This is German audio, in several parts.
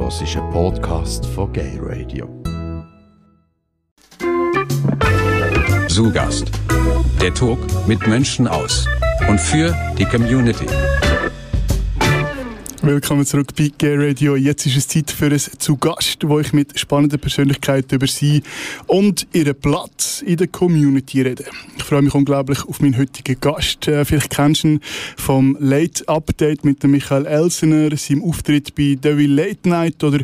hörst einen Podcast von Gay Radio. Sugast. Der Talk mit Menschen aus und für die Community. Willkommen zurück bei Gay Radio. Jetzt ist es Zeit für ein Zugast, wo ich mit spannenden Persönlichkeiten über sie und ihren Platz in der Community rede. Ich freue mich unglaublich auf meinen heutigen Gast. Äh, vielleicht kennst du ihn vom Late Update mit Michael Elsener, seinem Auftritt bei Devil Late Night oder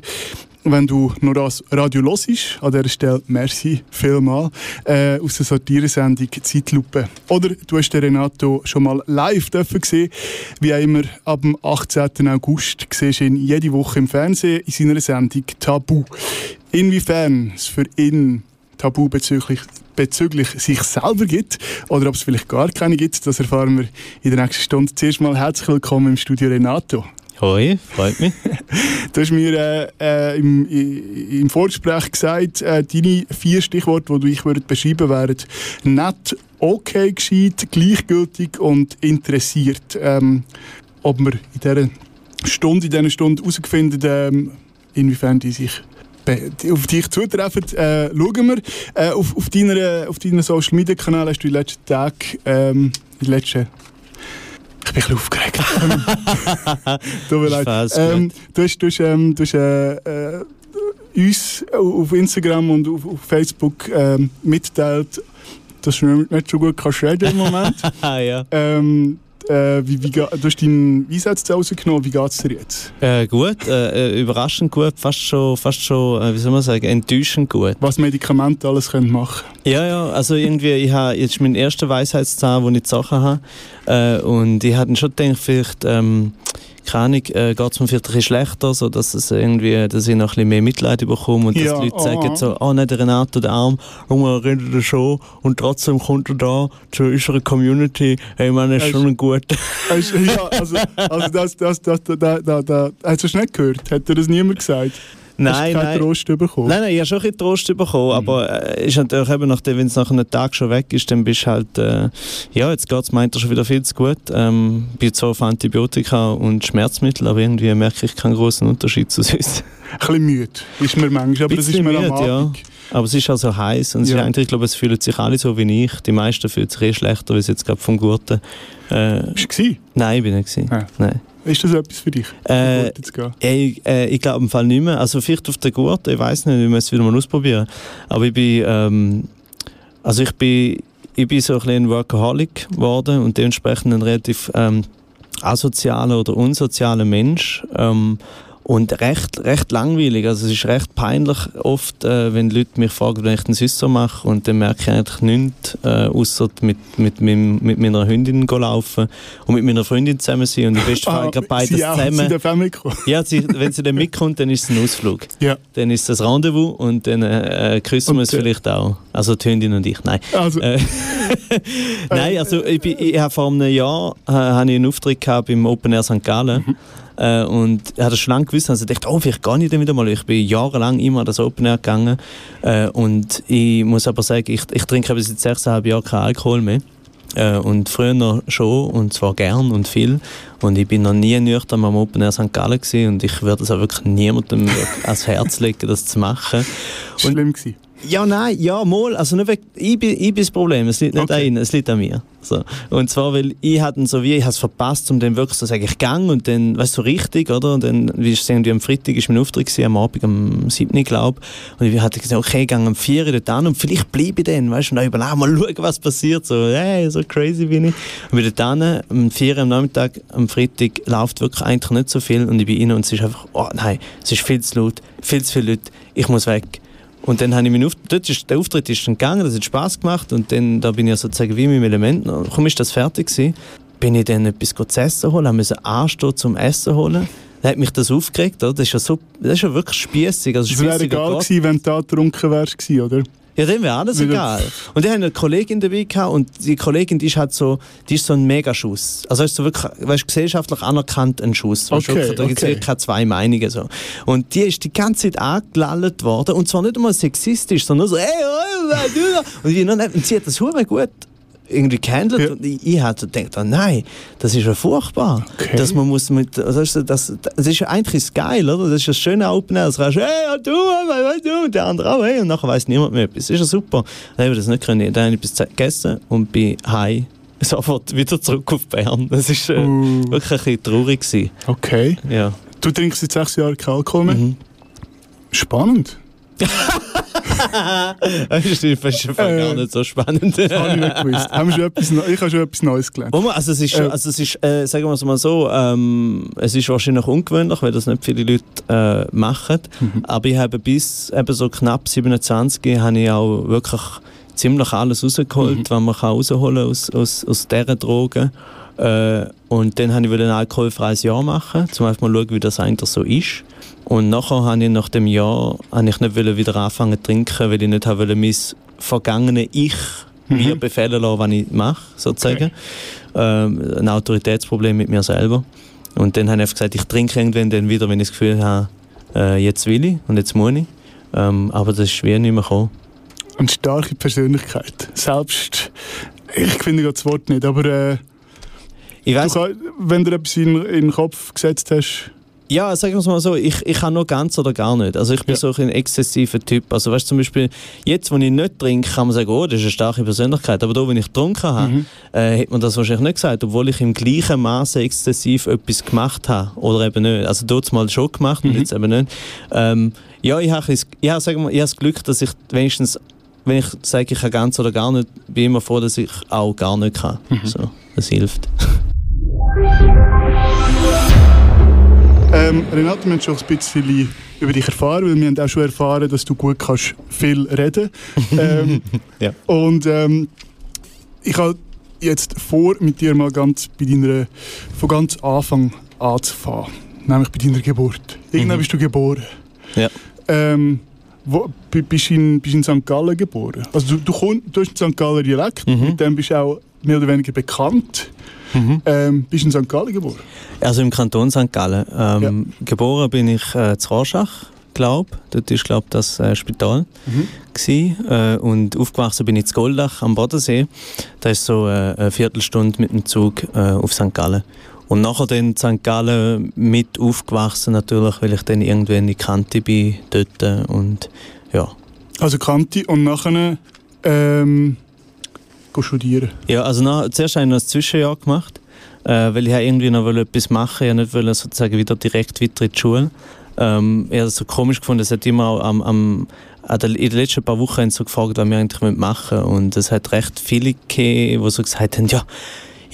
wenn du noch das Radio hörst, an dieser Stelle merci vielmal, äh, aus der Satiresendung Zeitlupe. Oder du hast den Renato schon mal live dürfen gesehen, wie auch immer ab dem 18. August siehst du ihn jede Woche im Fernsehen in seiner Sendung Tabu. Inwiefern es für ihn Tabu bezüglich bezüglich sich selber gibt oder ob es vielleicht gar keine gibt, das erfahren wir in der nächsten Stunde. Zuerst mal herzlich willkommen im Studio Renato. Hoi, freut mich. du hast mir äh, äh, im, im Vorgespräch gesagt, äh, deine vier Stichworte, die ich würde beschreiben wären nett, okay, gescheit, gleichgültig und interessiert. Ähm, ob wir in dieser Stunde, in dieser Stunde herausfinden, ähm, inwiefern die sich auf dich zutreffen, äh, schauen wir. Äh, auf, auf, deiner, auf deinen Social Media Kanal hast du in den letzten Tagen, ähm, in den letzten ich bin ein aufgeregt. Tut mir leid. Ähm, du hast, du hast, ähm, du hast äh, äh, uns auf Instagram und auf, auf Facebook ähm, mitgeteilt, dass du nicht so gut kannst reden im Moment. ja. Ähm, äh, wie, wie, du hast deinen Einsatz rausgenommen. Wie geht es dir jetzt? Äh, gut, äh, äh, überraschend gut, fast schon, fast schon äh, wie soll man sagen, enttäuschend gut. Was Medikamente alles können machen Ja, ja, also irgendwie, ich habe jetzt mein erster Weisheitszahn, den ich zu habe. Äh, und ich hatte schon gedacht, vielleicht... Ähm, keine Ahnung, äh, geht es mir vielleicht ein bisschen schlechter, so dass, es irgendwie, dass ich noch ein bisschen mehr Mitleid bekomme und dass ja, die Leute oh, sagen so, oh nein, der Renato, der Arm, redet er schon und trotzdem kommt er da zu unserer Community, hey, man ist schon ein guter. ja, also, also das, das, das, da, da, da, hast du das nicht gehört? Hat dir das niemand gesagt? Nein, Hast du nein. Trost bekommen? Nein, nein, ich habe schon ein bisschen Trost bekommen, mhm. aber äh, ist natürlich eben, nachdem, wenn es nach einem Tag schon weg ist, dann bist du halt, äh, ja, jetzt geht es meint er schon wieder viel zu gut. Ähm, bin zwar auf Antibiotika und Schmerzmittel, aber irgendwie merke ich keinen großen Unterschied zu sonst. Ein bisschen müde ist mir manchmal, aber das ist mir müde, am Abend. Ja. Aber es ist also heiß und ja. eigentlich, ich glaube, es fühlen sich alle so wie ich. Die meisten fühlen sich eh schlechter, wie es jetzt gerade vom Gurten. Äh, Bist du Nein, ich bin nicht. Ja. Nein. Ist das etwas für dich? Äh, ich, äh, ich glaube im Fall nicht mehr. Also vielleicht auf der Gurte, ich weiß nicht, ich muss es wieder mal ausprobieren. Aber ich bin, ähm, also ich bin, ich bin so ein bisschen Workaholic geworden und dementsprechend ein relativ ähm, asozialer oder unsozialer Mensch. Ähm, und recht, recht langweilig. Also es ist recht peinlich oft, äh, wenn Leute mich fragen, wenn ich den Süßer mache und dann merke ich eigentlich nichts, äh, außer mit, mit, mit, mit meiner Hündin laufen und mit meiner Freundin zusammen sein und im besten Fall ah, beides sie auch, zusammen. Sie darf mitkommen. Ja, sie, wenn sie dann mitkommt, dann ist es ein Ausflug. Ja. Dann ist es ein Rendezvous und dann äh, küssen wir uns vielleicht auch. Also die Hündin und ich, nein. Also. Äh, nein, also ich, ich, ich habe vor einem Jahr äh, habe ich einen Auftritt gehabt beim Open Air St. Gallen. Mhm. Äh, und er hat das schon lange gewusst, also ich dachte, oh, vielleicht gar nicht wieder mal. Ich bin jahrelang immer an das Open Air gegangen. Äh, und ich muss aber sagen, ich, ich trinke seit sechseinhalb Jahren keinen Alkohol mehr. Äh, und früher noch schon, und zwar gern und viel. Und ich bin noch nie nüchtern am Open Air St. Gallen gewesen, und ich würde es auch wirklich niemandem ans Herz legen, das zu machen. Schlimm gewesen. Ja, nein, ja, mal. Also nicht, ich, bin, ich bin das Problem, es liegt nicht okay. an Ihnen, es liegt an mir. So. Und zwar, weil ich hatte so wie, ich es verpasst, um dann wirklich zu sagen, ich gang und dann, weißt du, so richtig, oder? Und dann, wie ich irgendwie am Freitag ist mein Auftritt gewesen, am Abend, am 7. glaube Und ich hatte gesagt, okay, ich gehe am 4. dort an und vielleicht bleibe ich dann, weißt du, und dann überlege mal schauen, was passiert. So, hey, so crazy bin ich. Und bin dort an, am 4. am Nachmittag, am Freitag, läuft wirklich eigentlich nicht so viel und ich bin rein und es ist einfach, oh nein, es ist viel zu laut, viel zu viele Leute, ich muss weg. Und dann habe ich meinen Auftritt, dort ist, der Auftritt ist dann gegangen, das hat Spaß gemacht und dann, da bin ich sozusagen wie mit dem Element, kaum ist das fertig gewesen, bin ich dann etwas zu essen holen, habe müssen anstehen zum Essen holen. Dann hat mich das aufgeregt, oder? Das ist ja so, das ist ja wirklich spießig. Also es wäre egal gewesen, wenn du da getrunken wärst, oder? Ja, dem wäre alles egal. Und dann haben eine Kollegin dabei gehabt und die Kollegin, die ist halt so, die ist so ein Megaschuss. Also ist so wirklich, weißt, gesellschaftlich anerkannt ein Schuss. Weißt, okay, wirklich, da gibt es wirklich keine zwei Meinungen so. Und die ist die ganze Zeit angelallt worden und zwar nicht einmal sexistisch, sondern nur so, hey, oh, du Und, und sie hat das gut irgendwie gehandelt Ja. und ich, ich hatte gedacht, oh nein, das ist ja furchtbar, Okay. dass man muss mit, also das, ist- das, ist ja eigentlich geil, oder? Das ist das schöne Open Air, das kannst du, hey, du, du, und der andere auch, hey, und nachher weiss niemand mehr etwas. Das ist ja super. Dann habe ich das nicht können. Dann habe ich etwas gegessen und bin heim. Sofort wieder zurück auf Bern. Das war äh, Uh, wirklich ein bisschen traurig. Gewesen. okay. Ja. Du trinkst seit sechs Jahren kein Alkohol mehr? Mhm. Spannend. Das ist Fall gar nicht so spannend. Habe ich nicht gewusst. Haben schon etwas, ich habe schon etwas Neues gelernt. Also es ist, Äh, also es ist äh, sagen wir es mal so, ähm, es ist wahrscheinlich ungewöhnlich, weil das nicht viele Leute äh, machen. Mhm. Aber ich habe bis eben so knapp 27 habe ich auch wirklich ziemlich alles rausgeholt, Mhm. was man kann rausholen aus, aus, aus dieser Droge. Äh, und dann habe ich wieder ein alkoholfreies Jahr machen, zum Beispiel mal schauen, wie das eigentlich so ist. Und nachher habe ich nach dem Jahr habe ich nicht wieder anfangen zu trinken, weil ich nicht habe wollen, mein vergangenes Ich mir befehlen lassen, was ich mache, sozusagen. Ähm, ein Autoritätsproblem mit mir selber. Und dann habe ich gesagt, ich trinke irgendwann dann wieder, wenn ich das Gefühl habe, äh, jetzt will ich und jetzt muss ich. Ähm, aber das ist wie nicht mehr gekommen. Eine starke Persönlichkeit. Selbst, ich finde gerade das Wort nicht, aber äh, Ich du weiss, kann, wenn du etwas in, in den Kopf gesetzt hast, Ja, sagen wir es mal so, ich, ich kann nur ganz oder gar nicht. Also ich bin Ja. so ein exzessiver Typ. Also weißt du, zum Beispiel, jetzt, wo ich nicht trinke, kann man sagen, oh, das ist eine starke Persönlichkeit. Aber da, wenn ich getrunken habe, Mhm. äh, hätte man das wahrscheinlich nicht gesagt, obwohl ich im gleichen Maße exzessiv etwas gemacht habe. Oder eben nicht. Also dort mal schon gemacht und Mhm. jetzt eben nicht. Ähm, ja, ich habe, das- ja, sagen wir, ich habe das Glück, dass ich wenigstens, wenn ich sage, ich kann ganz oder gar nicht, bin ich immer froh, dass ich auch gar nicht kann. Mhm. So, das hilft. Ähm, Renate, wir haben schon ein bisschen über dich erfahren, weil wir haben auch schon erfahren, dass du gut kannst viel reden ähm, Ja. Und ähm, ich habe jetzt vor, mit dir mal ganz bei deiner, von ganz Anfang anzufangen. Nämlich bei deiner Geburt. Irgendwann Mhm. bist du geboren. Ja. Ähm, wo, bi- bist du in, bist in St. Gallen geboren? Also du, du, komm, du hast einen St. Galler Dialekt, Mhm. mit dem bist du auch mehr oder weniger bekannt. Mhm. Ähm, bist du in St. Gallen geboren? Also im Kanton St. Gallen. Ähm, Geboren bin ich äh, zu Rorschach, glaube Dort ist, glaube das äh, Spital. Mhm. Gsi, äh, und aufgewachsen bin ich zu Goldach am Bodensee. Da ist so äh, eine Viertelstunde mit dem Zug äh, auf St. Gallen. Und nachher dann in St. Gallen mit aufgewachsen natürlich, weil ich dann irgendwann in die Kante bin dort äh, und ja. Also Kanti und nachher ähm, studieren. Ja, also nach, zuerst habe ich noch ein Zwischenjahr gemacht, äh, weil ich habe irgendwie noch etwas machen wollte. Ich wollte nicht sozusagen wieder direkt weiter in die Schule. Ähm, ich habe es so komisch gefunden, es hat immer am, am, in den letzten paar Wochen so gefragt, was wir eigentlich machen wollen. Und es hat recht viele gegeben, die so gesagt haben, ja,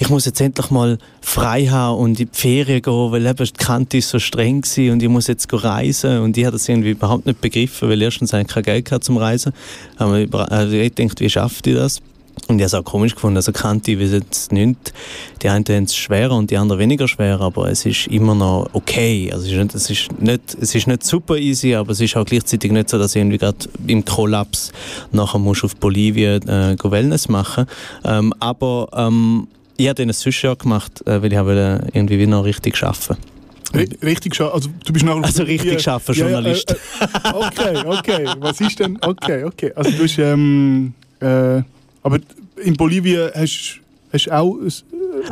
ich muss jetzt endlich mal frei haben und in die Ferien gehen, weil eben die Kante ist so streng war und ich muss jetzt reisen. Und ich habe das irgendwie überhaupt nicht begriffen, weil erstens habe ich kein Geld gehabt zum Reisen. Aber ich, also ich dachte, wie schafft ich das? Und ich habe es auch komisch gefunden, also Kante, wie jetzt nicht, die einen haben es schwerer und die anderen weniger schwer, aber es ist immer noch okay. Also es ist nicht, es ist nicht, es ist nicht super easy, aber es ist auch gleichzeitig nicht so, dass ich irgendwie gerade im Kollaps nachher musst auf Bolivien äh, Wellness machen. Ähm, aber ähm, ich habe dann ein Zwischenjahr gemacht, äh, weil ich wollte irgendwie wieder noch richtig arbeiten. Ri richtig scha- also du bist nachher Also richtig schaffen, Journalist. Ja, äh, äh, okay, okay. Was ist denn? Okay, okay. Also du hast ähm, äh, aber in Bolivien hast du auch ein-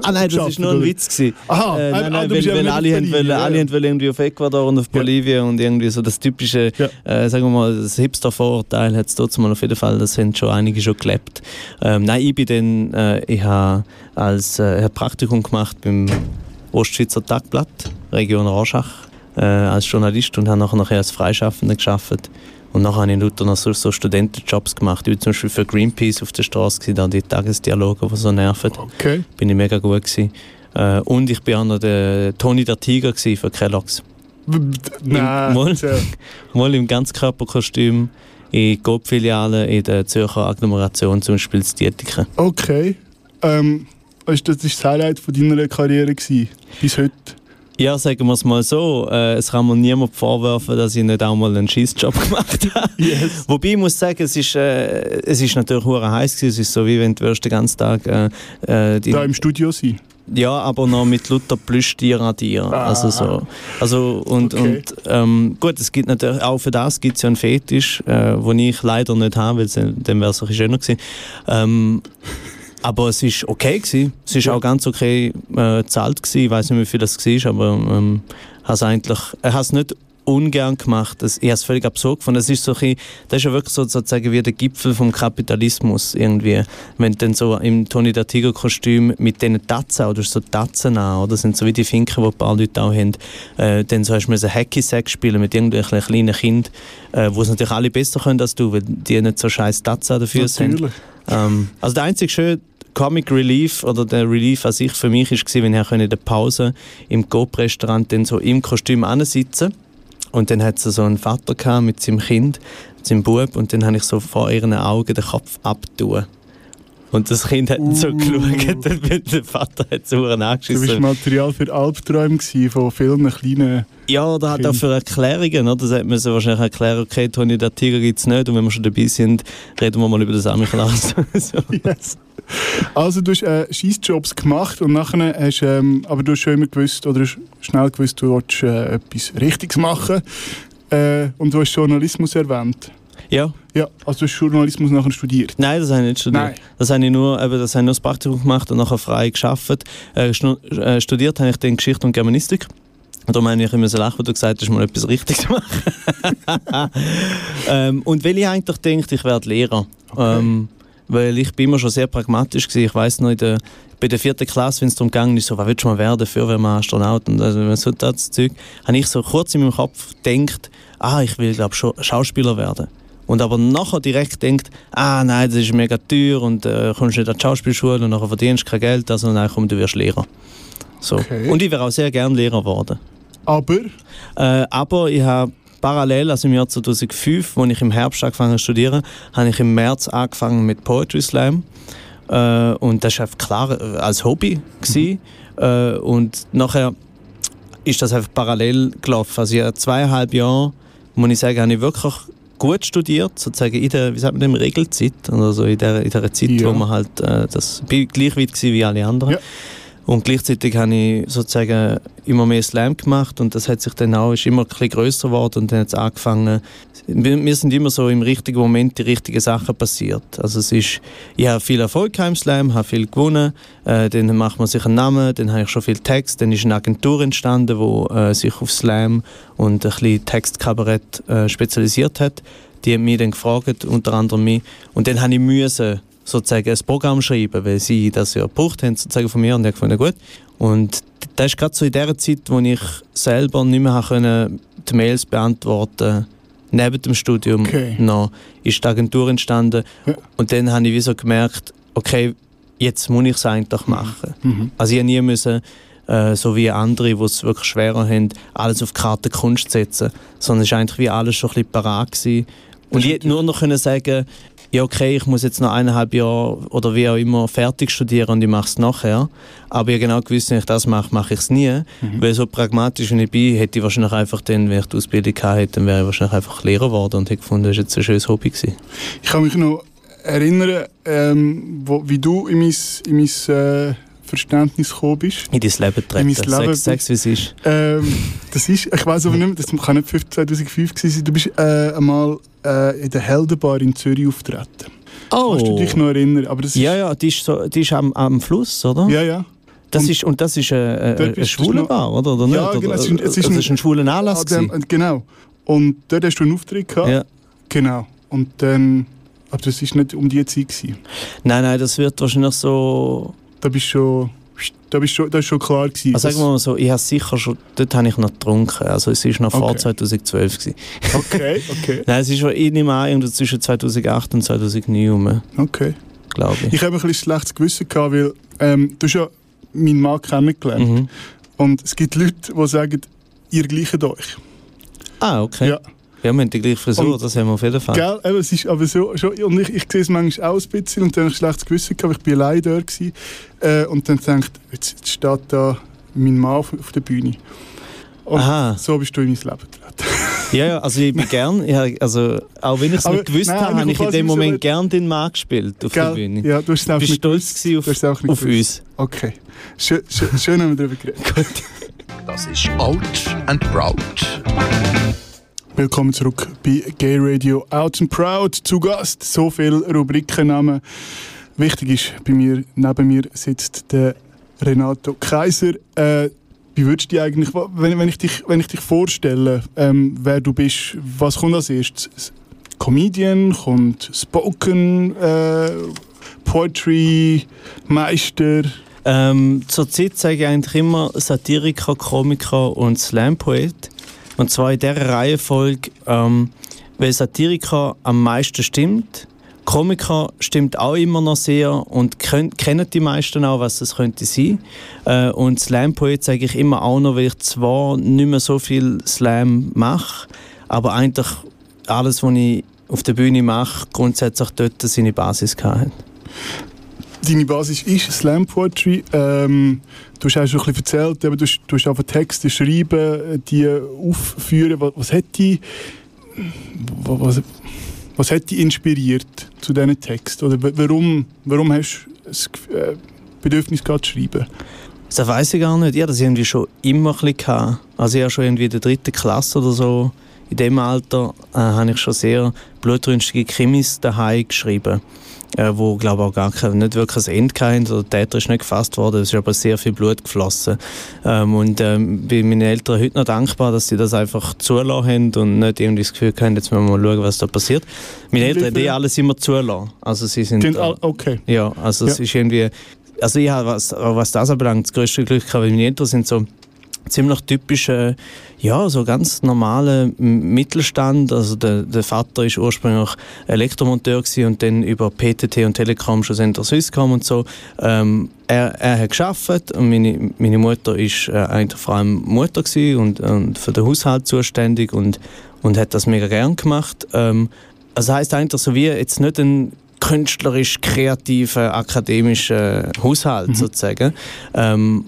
Ah nein, das war nur ein? Witz. Gewesen. Aha, Äh, ah, nein, ah, nein, weil, bist ja weil nicht alle, haben wollen, ja, alle haben wollen irgendwie auf Ecuador und auf Ja. Bolivien und irgendwie so das typische, Ja. äh, sagen wir mal, das Hipster-Vorurteil hat es trotzdem auf jeden Fall, das haben schon einige schon gelebt. Ähm, nein, ich bin dann, äh, ich habe als äh, Praktikum gemacht beim Ostschweizer Tagblatt, Region Rorschach, äh, als Journalist und habe nachher, nachher als Freischaffender gearbeitet. Und nachher habe ich lauter noch so, so Studentenjobs gemacht. Ich war zum Beispiel für Greenpeace auf der Straße, da die Tagesdialoge, die so nerven Okay. bin ich mega gut gewesen. Äh, und ich bin auch noch der Tony der Tiger für Kellogg's. Nein. Mal. erzähl. Mal im Ganzkörperkostüm in Coop-Filialen in der Zürcher Agglomeration, zum Beispiel in Dietiken. Okay. Ähm, du, das war das Highlight von deiner Karriere gewesen, bis heute. Ja, sagen wir es mal so, äh, es kann mir niemand vorwerfen, dass ich nicht auch mal einen Schießjob gemacht habe. Yes. Wobei ich muss sagen, es ist, äh, es ist natürlich hure heiß gewesen. Es ist so wie wenn du den ganzen Tag äh, äh, die, Da im Studio sein. Ja, aber noch mit Luther Plüschtier an dir. Also so. Also und, Okay. und ähm, gut, es gibt natürlich auch für das gibt es ja einen Fetisch, äh, den ich leider nicht habe, weil dann wäre es ein bisschen schöner gewesen. Ähm, Aber es war okay. Gewesen. Es war auch ganz okay äh, gezahlt. Gewesen. Ich weiß nicht, wie viel das war, aber ähm, eigentlich, er hat es nicht ungern gemacht. Das, ich habe es völlig absurd gefunden. Das ist, so ein, das ist ja wirklich so, sozusagen wie der Gipfel vom Kapitalismus irgendwie. Wenn dann so im Tony da Tiger Kostüm mit diesen Tatzen, oder so Tatzen an, oder? Sind so wie die Finken, die ein paar Leute auch haben. Äh, dann so hast du ein Hacky Sack spielen mit irgendwelchen kleinen Kindern, äh, wo es natürlich alle besser können als du, weil die nicht so scheiß Tatzen dafür Natürlich. sind. Ähm, also der einzige schöne Comic Relief oder der Relief an sich für mich war, wenn ich in der Pause im Coop-Restaurant dann so im Kostüm sitzen und dann hat sie so einen Vater gehabt mit seinem Kind, mit seinem Bub, und dann habe ich so vor ihren Augen den Kopf abtun. Und das Kind hat so Uh. geschaut und der Vater hat so Du bist angeschissen. Material für Albträume von vielen kleinen... Ja, oder hat auch für Erklärungen, oder? Das hat man so wahrscheinlich erklären, okay, Toni, der Tiger gibt es nicht und wenn wir schon dabei sind, reden wir mal über das Samichlaus. so. Yes. Also du hast äh, Scheissjobs gemacht und nachher hast ähm, aber du hast schon immer gewusst oder schnell gewusst, du willst äh, etwas Richtiges machen äh, und du hast Journalismus erwähnt. Ja, Ja, also du hast Journalismus nachher studiert. Nein, das habe ich nicht studiert. Nein. Das habe ich nur, eben, das habe ich nur das Praktikum gemacht und nachher frei geschafft. Äh, äh, studiert habe ich dann Geschichte und Germanistik. Und darum habe ich immer so lachen, weil du gesagt hast, mal etwas Richtiges machen. ähm, und weil ich eigentlich denke, ich werde Lehrer. Ähm, weil ich bin immer schon sehr pragmatisch gewesen. Ich weiss noch, in der, bei der vierten Klasse, wenn es darum ging, ist so, was willst du mal werden, Feuerwehrmann, Astronaut und also, so das Zeug, habe ich so kurz in meinem Kopf gedacht, ah, ich will, glaube Scha Schauspieler werden. Und aber nachher direkt denkt, ah nein, das ist mega teuer und äh, kommst nicht an die Schauspielschule und nachher verdienst du kein Geld, also nein, komm, du wirst Lehrer. So. Okay. Und ich wäre auch sehr gern Lehrer geworden. Aber Äh, aber ich habe parallel, also im Jahr 2005, als ich im Herbst angefangen zu studieren, habe ich im März angefangen mit Poetry Slam. Äh, und das war klar äh, als Hobby. Gewesen. Äh, und nachher ist das einfach parallel gelaufen. Also ich habe zweieinhalb Jahre, muss ich sagen, habe ich wirklich gut studiert, sozusagen in der, wie sagt man dem, Regelzeit, oder so in der, in der Zeit, Ja. wo man halt, äh, das, bin gleich weit wie alle anderen. Ja. Und gleichzeitig habe ich sozusagen immer mehr Slam gemacht und das hat sich dann auch, ist immer ein bisschen geworden und dann hat es angefangen, wir, wir sind immer so im richtigen Moment die richtigen Sachen passiert. Also es ist, ich habe viel Erfolg im Slam, habe viel gewonnen, äh, dann macht man sich einen Namen, dann habe ich schon viel Text, dann ist eine Agentur entstanden, die äh, sich auf Slam und ein bisschen Textkabarett äh, spezialisiert hat. Die haben mich dann gefragt, unter anderem mich, und dann habe ich müssen sozusagen ein Programm schreiben, weil sie das ja gebraucht haben sozusagen von mir und ich gefunden, gut. Und das ist gerade so in der Zeit, wo ich selber nicht mehr können, die Mails beantworten neben dem Studium Okay. noch, ist die Agentur entstanden. Ja. Und dann habe ich wie so gemerkt, okay, jetzt muss ich es eigentlich machen. mhm. Also ich habe nie müssen, äh, so wie andere, die es wirklich schwerer haben, alles auf die Karte Kunst setzen, sondern es war eigentlich wie alles schon ein bisschen parat gewesen. Und ich hätte nur noch können sagen, ja okay, ich muss jetzt noch eineinhalb Jahre oder wie auch immer fertig studieren und ich mache es nachher. Aber ich habe genau gewusst, wenn ich das mache, mache ich es nie. Weil so pragmatisch wie ich bin, hätte ich wahrscheinlich einfach dann, wenn ich die Ausbildung hätte, dann wäre ich wahrscheinlich einfach Lehrer geworden und hätte gefunden, das ist jetzt ein schönes Hobby gewesen. Ich kann mich noch erinnern, ähm, wo, wie du in mein, in mein äh, Verständnis gekommen bist. In dein Leben treten. mein Leben Sag's, sag's wie es ist. Ähm, das ist, ich weiß aber nicht mehr, das kann nicht 5 2005 gewesen sein. Du bist äh, einmal äh, in der Heldenbar in Zürich auftreten. Oh! Kannst du dich noch erinnern? Aber das Ja, ja, die ist, so, die ist am, am Fluss, oder? ja, ja. Das Und- ist, und das ist Dort ein bist du schwuler noch- Bar, oder? oder Ja, nicht? genau, es ist ein- es ist also ein- ist ein schwuler Anlass. Ah, dem, genau. Und dort hast du einen Auftritt gehabt. ja. Genau. Und dann, aber das ist nicht um die Zeit gewesen. Nein, nein, das wird wahrscheinlich so. Da bist schon, da bist schon, das ist schon klar gewesen. Also sagen wir mal so, ich habe sicher schon. Dort habe ich noch getrunken. Also es ist noch vor Okay. 2012. Gewesen. okay, okay, Nein, es ist schon, nehme an, irgendwo zwischen 2008 und 2009 rum, okay. glaube ich. Ich habe ein bisschen schlechtes Gewissen gehabt, weil ähm, du hast ja meinen Mann kennengelernt. Mhm. Und es gibt Leute, die sagen, ihr gleicht euch. Ah, okay. Ja. Ja, wir haben die gleiche Frisur, Und- das haben wir auf jeden Fall. Gell? Eben, es ist aber so, schon, und ich, ich sehe es manchmal auch ein bisschen und dann habe ich schlechtes Gewissen gehabt, ich bin allein dort gewesen, äh, und dann denkt, jetzt, jetzt steht da mein Mann auf, auf der Bühne. Und Aha. so bist du in mein Leben getreten. Ja, ja, also ich bin gern, ich, habe- also auch wenn ich es Aber nicht gewusst nein, habe, ich habe ich in dem Moment nicht. gern den Mann gespielt auf der Gell? Bühne. Ja, du hast nicht stolz auf, nicht auf gewusst. uns. Okay. Schön, schön, schön haben wir darüber geredet. Das ist Out and Proud. Willkommen zurück bei Gay Radio Out and Proud. Zu Gast so viele Rubrikennamen wichtig ist, bei mir, neben mir sitzt der Renato Kaiser. Äh, wie würdest du dich eigentlich, wenn, wenn, ich dich, wenn ich dich vorstelle, ähm, wer du bist, was kommt als erstes? Comedian, kommt Spoken, äh, Poetry, Meister? Ähm, Zurzeit sage ich eigentlich immer Satiriker, Komiker und Slam-Poet. Und zwar in dieser Reihenfolge, ähm, weil Satiriker am meisten stimmt. Komiker stimmt auch immer noch sehr und kennen die meisten auch, was das könnte sein. Äh, und Slam-Poet sage ich immer auch noch, weil ich zwar nicht mehr so viel Slam mache, aber eigentlich alles, was ich auf der Bühne mache, grundsätzlich dort seine Basis hat. Deine Basis ist Slam Poetry. Ähm, du hast auch schon ein bisschen erzählt, aber du, du hast einfach Texte schreiben, die aufführen. Was, was hat die, was, was hat dich inspiriert zu diesen Texten? Oder warum, warum hast du das äh, Bedürfnis gehabt, zu schreiben? Das weiß ich gar nicht. Ich hatte das irgendwie schon immer ein bisschen. Also ich habe schon irgendwie in der dritten Klasse oder so, in dem Alter, äh, habe ich schon sehr blutrünstige Krimis daheim geschrieben äh, wo glaube auch gar kein, nicht wirklich ein Ende hatten. Der Täter ist nicht gefasst worden, es ist aber sehr viel Blut geflossen. Ähm, und ähm, bin meinen Eltern heute noch dankbar, dass sie das einfach zulassen haben und nicht irgendwie das Gefühl haben, jetzt müssen wir mal schauen, was da passiert. Meine Eltern haben eh alles immer zulassen. Also sie sind... Äh, okay. Ja, also ja. es ist irgendwie... Also ich habe, was, was das anbelangt, das größte Glück gehabt, weil meine Eltern sind so ziemlich typische, ja, so ganz normale Mittelstand. Also der, der Vater ist ursprünglich Elektromonteur und dann über PTT und Telekom schlussendlich Swisscom und so. Ähm, er, er hat geschafft und meine, meine Mutter ist äh, eigentlich vor allem Mutter und, und für den Haushalt zuständig und, und hat das mega gern gemacht. Ähm, also heißt eigentlich so wie jetzt nicht ein künstlerisch kreativer akademischer Haushalt mhm. sozusagen. Ähm,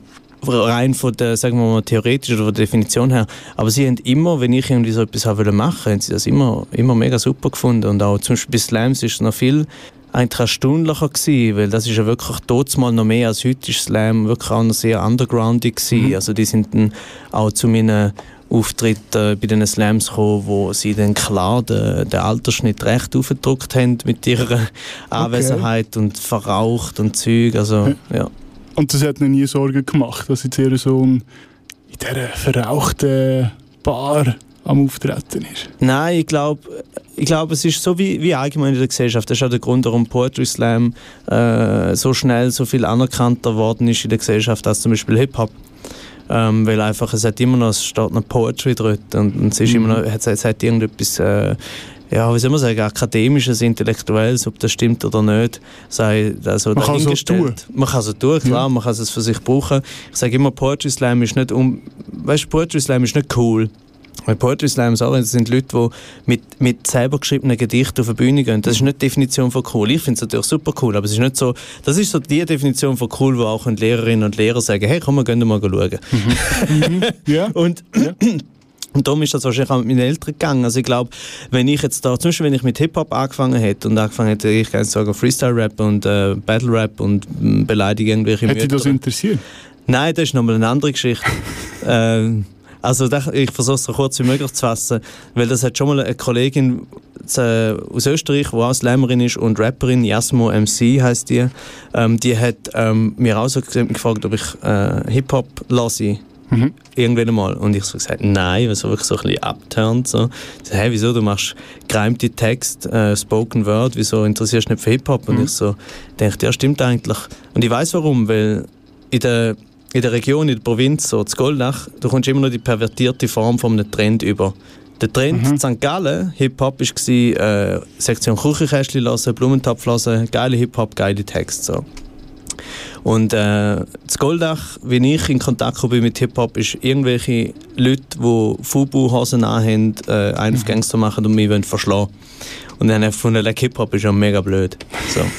rein von der, sagen wir mal, theoretischen oder von der Definition her. Aber sie haben immer, wenn ich irgendwie so etwas machen wollte, haben sie das immer, immer mega super gefunden. Und auch zum Beispiel bei Slams ist es noch viel eigentlich erstaunlicher gewesen, weil das ist ja wirklich mal noch mehr als heute ist Slam wirklich auch noch sehr undergroundig gewesen. Mhm. Also die sind dann auch zu meinen Auftritten bei den Slams gekommen, wo sie dann klar den, den Altersschnitt recht aufgedruckt haben mit ihrer Anwesenheit okay. und verraucht und Zeug. Also, ja. Und das hat mir nie Sorgen gemacht, dass jetzt ihr Sohn in dieser verrauchten Bar am Auftreten ist? Nein, ich glaube, ich glaub, es ist so wie, wie allgemein in der Gesellschaft. Das ist auch der Grund, warum Poetry Slam äh, so schnell so viel anerkannter worden ist in der Gesellschaft als zum Beispiel Hip-Hop. Ähm, weil einfach, es hat immer noch, es steht noch Poetry drin und, und es, ist mhm. immer noch, es, es hat irgendetwas äh, ja, wie soll man sagen, akademisches, intellektuelles, ob das stimmt oder nicht, sei also man kann so tun. Man kann so tun, klar, ja. man kann es für sich brauchen. Ich sage immer, Poetry Slam ist nicht um, weißt, Poetry Slam ist nicht cool. Weil Poetry Slam sind Leute, die mit, mit selber geschriebenen Gedichten auf die Bühne gehen. Das ist nicht die Definition von cool. Ich finde es natürlich super cool, aber es ist nicht so, das ist so die Definition von cool, wo auch Lehrerinnen und Lehrer sagen, hey, komm, wir gehen mal schauen. Mhm. mhm. ja. Und ja. Und darum ist das wahrscheinlich auch mit meinen Eltern gegangen. Also ich glaube, wenn ich jetzt da, zum Beispiel wenn ich mit Hip-Hop angefangen hätte und angefangen hätte, ich kann sagen Freestyle-Rap und äh, Battle-Rap und äh, beleidige irgendwelche Hätte dich das interessiert? Nein, das ist nochmal eine andere Geschichte. ähm, also ich versuche es so kurz wie möglich zu fassen, weil das hat schon mal eine Kollegin äh, aus Österreich, die auch Slammerin ist und Rapperin, Jasmo MC heißt die, ähm, die hat ähm, mir auch so gefragt, ob ich äh, Hip-Hop lasse Mhm. Irgendwann einmal. Und ich so gesagt, nein, so wirklich so ein bisschen abturnt. So. so hey, wieso, du machst gereimte Text, äh, Spoken Word, wieso interessierst du nicht für Hip-Hop? Und mhm. ich so, denke, ja, stimmt eigentlich. Und ich weiß warum, weil in der, in der Region, in der Provinz, so zu Goldach, du kommst immer noch die pervertierte Form von einem Trend über. Der Trend mhm. in St. Gallen, Hip-Hop, war äh, Sektion Küchenkästchen lassen, Blumentopf lassen, geile Hip-Hop, geile Texte. So. Und äh, das Goldach, wie ich in Kontakt bin mit Hip-Hop, ist irgendwelche Leute, die Fubu-Hosen anhaben, äh, einen auf mhm. Gangster machen und mich verschlagen Und dann habe ich gefunden, Hip-Hop ist ja mega blöd. So.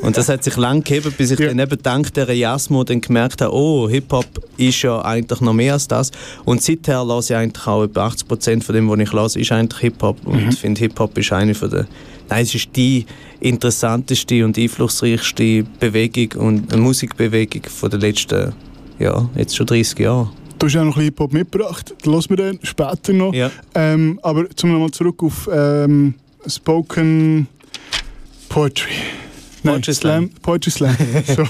Und das hat sich lang gegeben, bis ich ja. dann eben dank der Jasmo dann gemerkt habe, oh, Hip-Hop ist ja eigentlich noch mehr als das. Und seither lasse ich eigentlich auch etwa 80% von dem, was ich lasse, ist eigentlich Hip-Hop. Und ich mhm. finde, Hip-Hop ist eine von der Nein, es ist die interessanteste und einflussreichste Bewegung und Musikbewegung von den letzten, ja, jetzt schon 30 Jahren. Du hast ja noch ein Hip-Hop mitgebracht, das hören wir dann später noch. Ja. Ähm, aber zum nochmal zurück auf ähm, Spoken Poetry. Nein, Poetry Slam. Poetry Slam. so.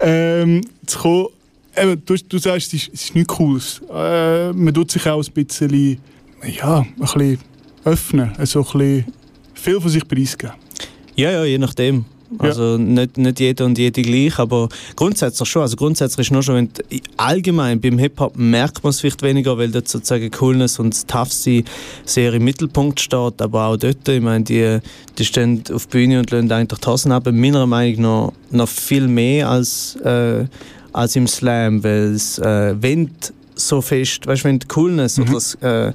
ähm, zu kommen, eben, du, du sagst, es ist, es ist nichts Cooles. Äh, man tut sich auch ein bisschen, ja, ein bisschen öffnen, also ein bisschen viel von sich preisgeben. Ja, ja, je nachdem. Also nicht, nicht jeder und jede gleich, aber grundsätzlich schon. Also grundsätzlich ist nur schon, wenn allgemein beim Hip-Hop merkt man es vielleicht weniger, weil dort sozusagen Coolness und das Tough-Sein sehr im Mittelpunkt steht, aber auch dort, ich meine, die, die stehen auf die Bühne und lassen eigentlich die Hosen ab, meiner Meinung nach noch viel mehr als, äh, als im Slam, weil es, äh, wenn so fest, weißt du, wenn die Coolness oder das, äh,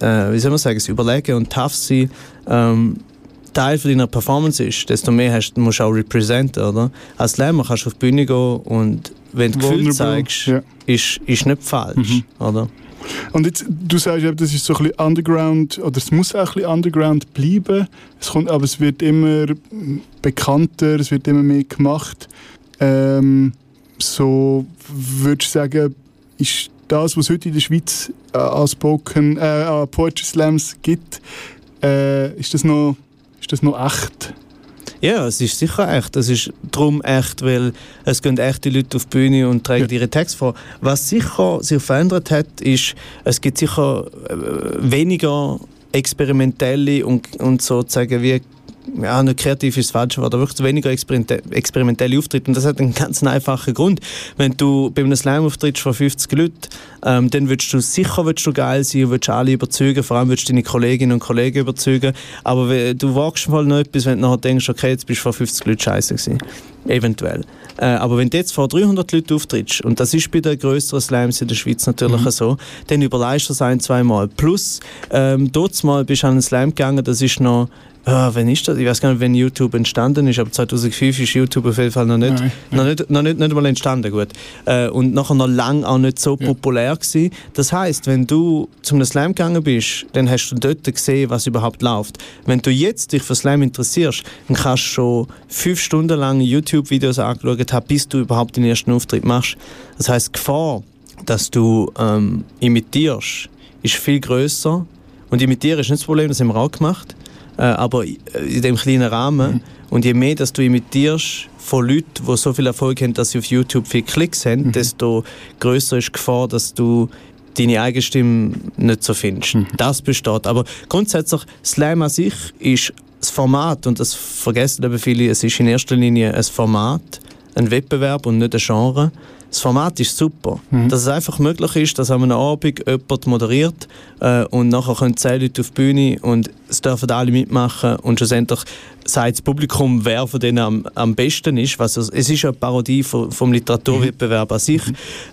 äh, wie soll man sagen, das Überlegen und Tough-Sein ähm, Teil von deiner Performance ist, desto mehr hast, musst du auch representen, oder? Als Slammer kannst du auf die Bühne gehen und wenn du Gefühl zeigst, ja. ist, ist nicht falsch, oder? Und jetzt, du sagst das ist so ein bisschen underground, oder es muss auch ein bisschen underground bleiben, es kommt, aber es wird immer bekannter, es wird immer mehr gemacht. Ähm, so würdest du sagen, ist das, was es heute in der Schweiz äh, an, Spoken, äh, an Poetry Slams gibt, äh, ist, das noch, ist das noch echt? Ja, es ist sicher echt. Es ist darum echt, weil es gehen echte Leute auf die Bühne und tragen Ja. ihre Texte vor. Was sicher sich verändert hat, ist, es gibt sicher äh, weniger experimentelle und, und sozusagen wie ja, nicht kreativ ist das falsche Wort, aber wirklich weniger experimente- experimentelle Auftritte. Und das hat einen ganz einfachen Grund. Wenn du bei einem Slam auftrittst von 50 Leuten, ähm, dann willst du sicher willst du geil sein und willst alle überzeugen, vor allem willst du deine Kolleginnen und Kollegen überzeugen. Aber du wagst mal noch etwas, wenn du nachher denkst, okay, jetzt bist du vor 50 Leuten scheiße gewesen. Eventuell. Äh, aber wenn du jetzt vor 300 Leuten auftrittst, und das ist bei den grösseren Slams in der Schweiz natürlich so, dann überleist du das ein, zwei Mal. Plus, ähm, dort mal bist du an einen Slam gegangen, das ist noch Ah, wann ist das? Ich weiß gar nicht, wann YouTube entstanden ist, aber 2005 ist YouTube auf jeden Fall noch nicht, Nein. noch nicht, noch nicht, nicht mal entstanden. Gut. Äh, und nachher noch lange auch nicht so Ja. populär gewesen. Das heißt, wenn du zum Slam gegangen bist, dann hast du dort gesehen, was überhaupt läuft. Wenn du jetzt dich für Slam interessierst, dann kannst du schon fünf Stunden lang YouTube-Videos angeschaut haben, bis du überhaupt den ersten Auftritt machst. Das heißt, die Gefahr, dass du ähm, imitierst, ist viel größer. Und imitieren ist nicht das Problem, das haben wir auch gemacht. Äh, aber i- in dem kleinen Rahmen. Und je mehr, dass du imitierst von Leuten, die so viel Erfolg haben, dass sie auf YouTube viele Klicks haben, desto größer ist die Gefahr, dass du deine eigene Stimme nicht so findest. Das besteht. Aber grundsätzlich, Slam an sich ist das Format, und das vergessen eben viele, es ist in erster Linie ein Format, ein Wettbewerb und nicht ein Genre. Das Format ist super. Dass es einfach möglich ist, dass an einem Abend jemand moderiert äh, und nachher können zehn Leute auf die Bühne und es dürfen alle mitmachen und schlussendlich sagt das Publikum, wer von denen am, am besten ist. Was, es ist eine Parodie vom, vom Literaturwettbewerb an sich.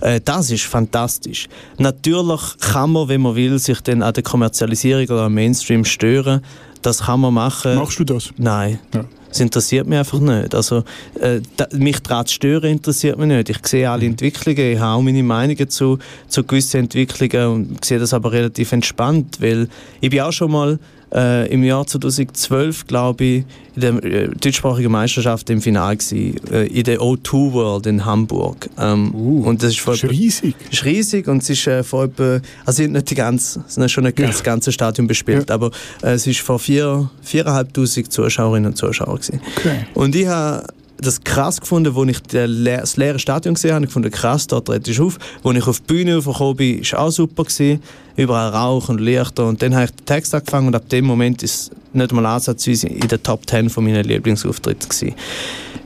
Äh, das ist fantastisch. Natürlich kann man, wenn man will, sich dann an der Kommerzialisierung oder am Mainstream stören. Das kann man machen. Machst du das? Nein. Ja. Es interessiert mich einfach nicht. Also, äh, da, mich daran zu stören interessiert mich nicht. Ich sehe alle Entwicklungen, ich habe auch meine Meinungen zu, zu gewissen Entwicklungen und sehe das aber relativ entspannt, weil ich bin auch schon mal äh, im Jahr 2012, glaube ich, in der äh, deutschsprachigen Meisterschaft im Finale gewesen, äh, in der O2 World in Hamburg. Ähm, und das ist ist riesig. ist riesig und es ist äh, vor etwa, also sie haben nicht die ganze, haben schon nicht Ja. das ganze Stadion bespielt, Ja. aber äh, es ist vor vier, viereinhalbtausend Zuschauerinnen und Zuschauer gewesen. Okay. Und ich habe das krass gefunden, wo ich der das leere Stadion gesehen habe. Ich fand krass, dort tritt ich auf. Wo ich auf die Bühne gekommen bin, war auch super. Gewesen. Überall Rauch und Lichter. Und dann habe ich den Text angefangen und ab dem Moment ist es nicht mal ansatzweise in der Top 10 von meinen Lieblingsauftritten. Gewesen.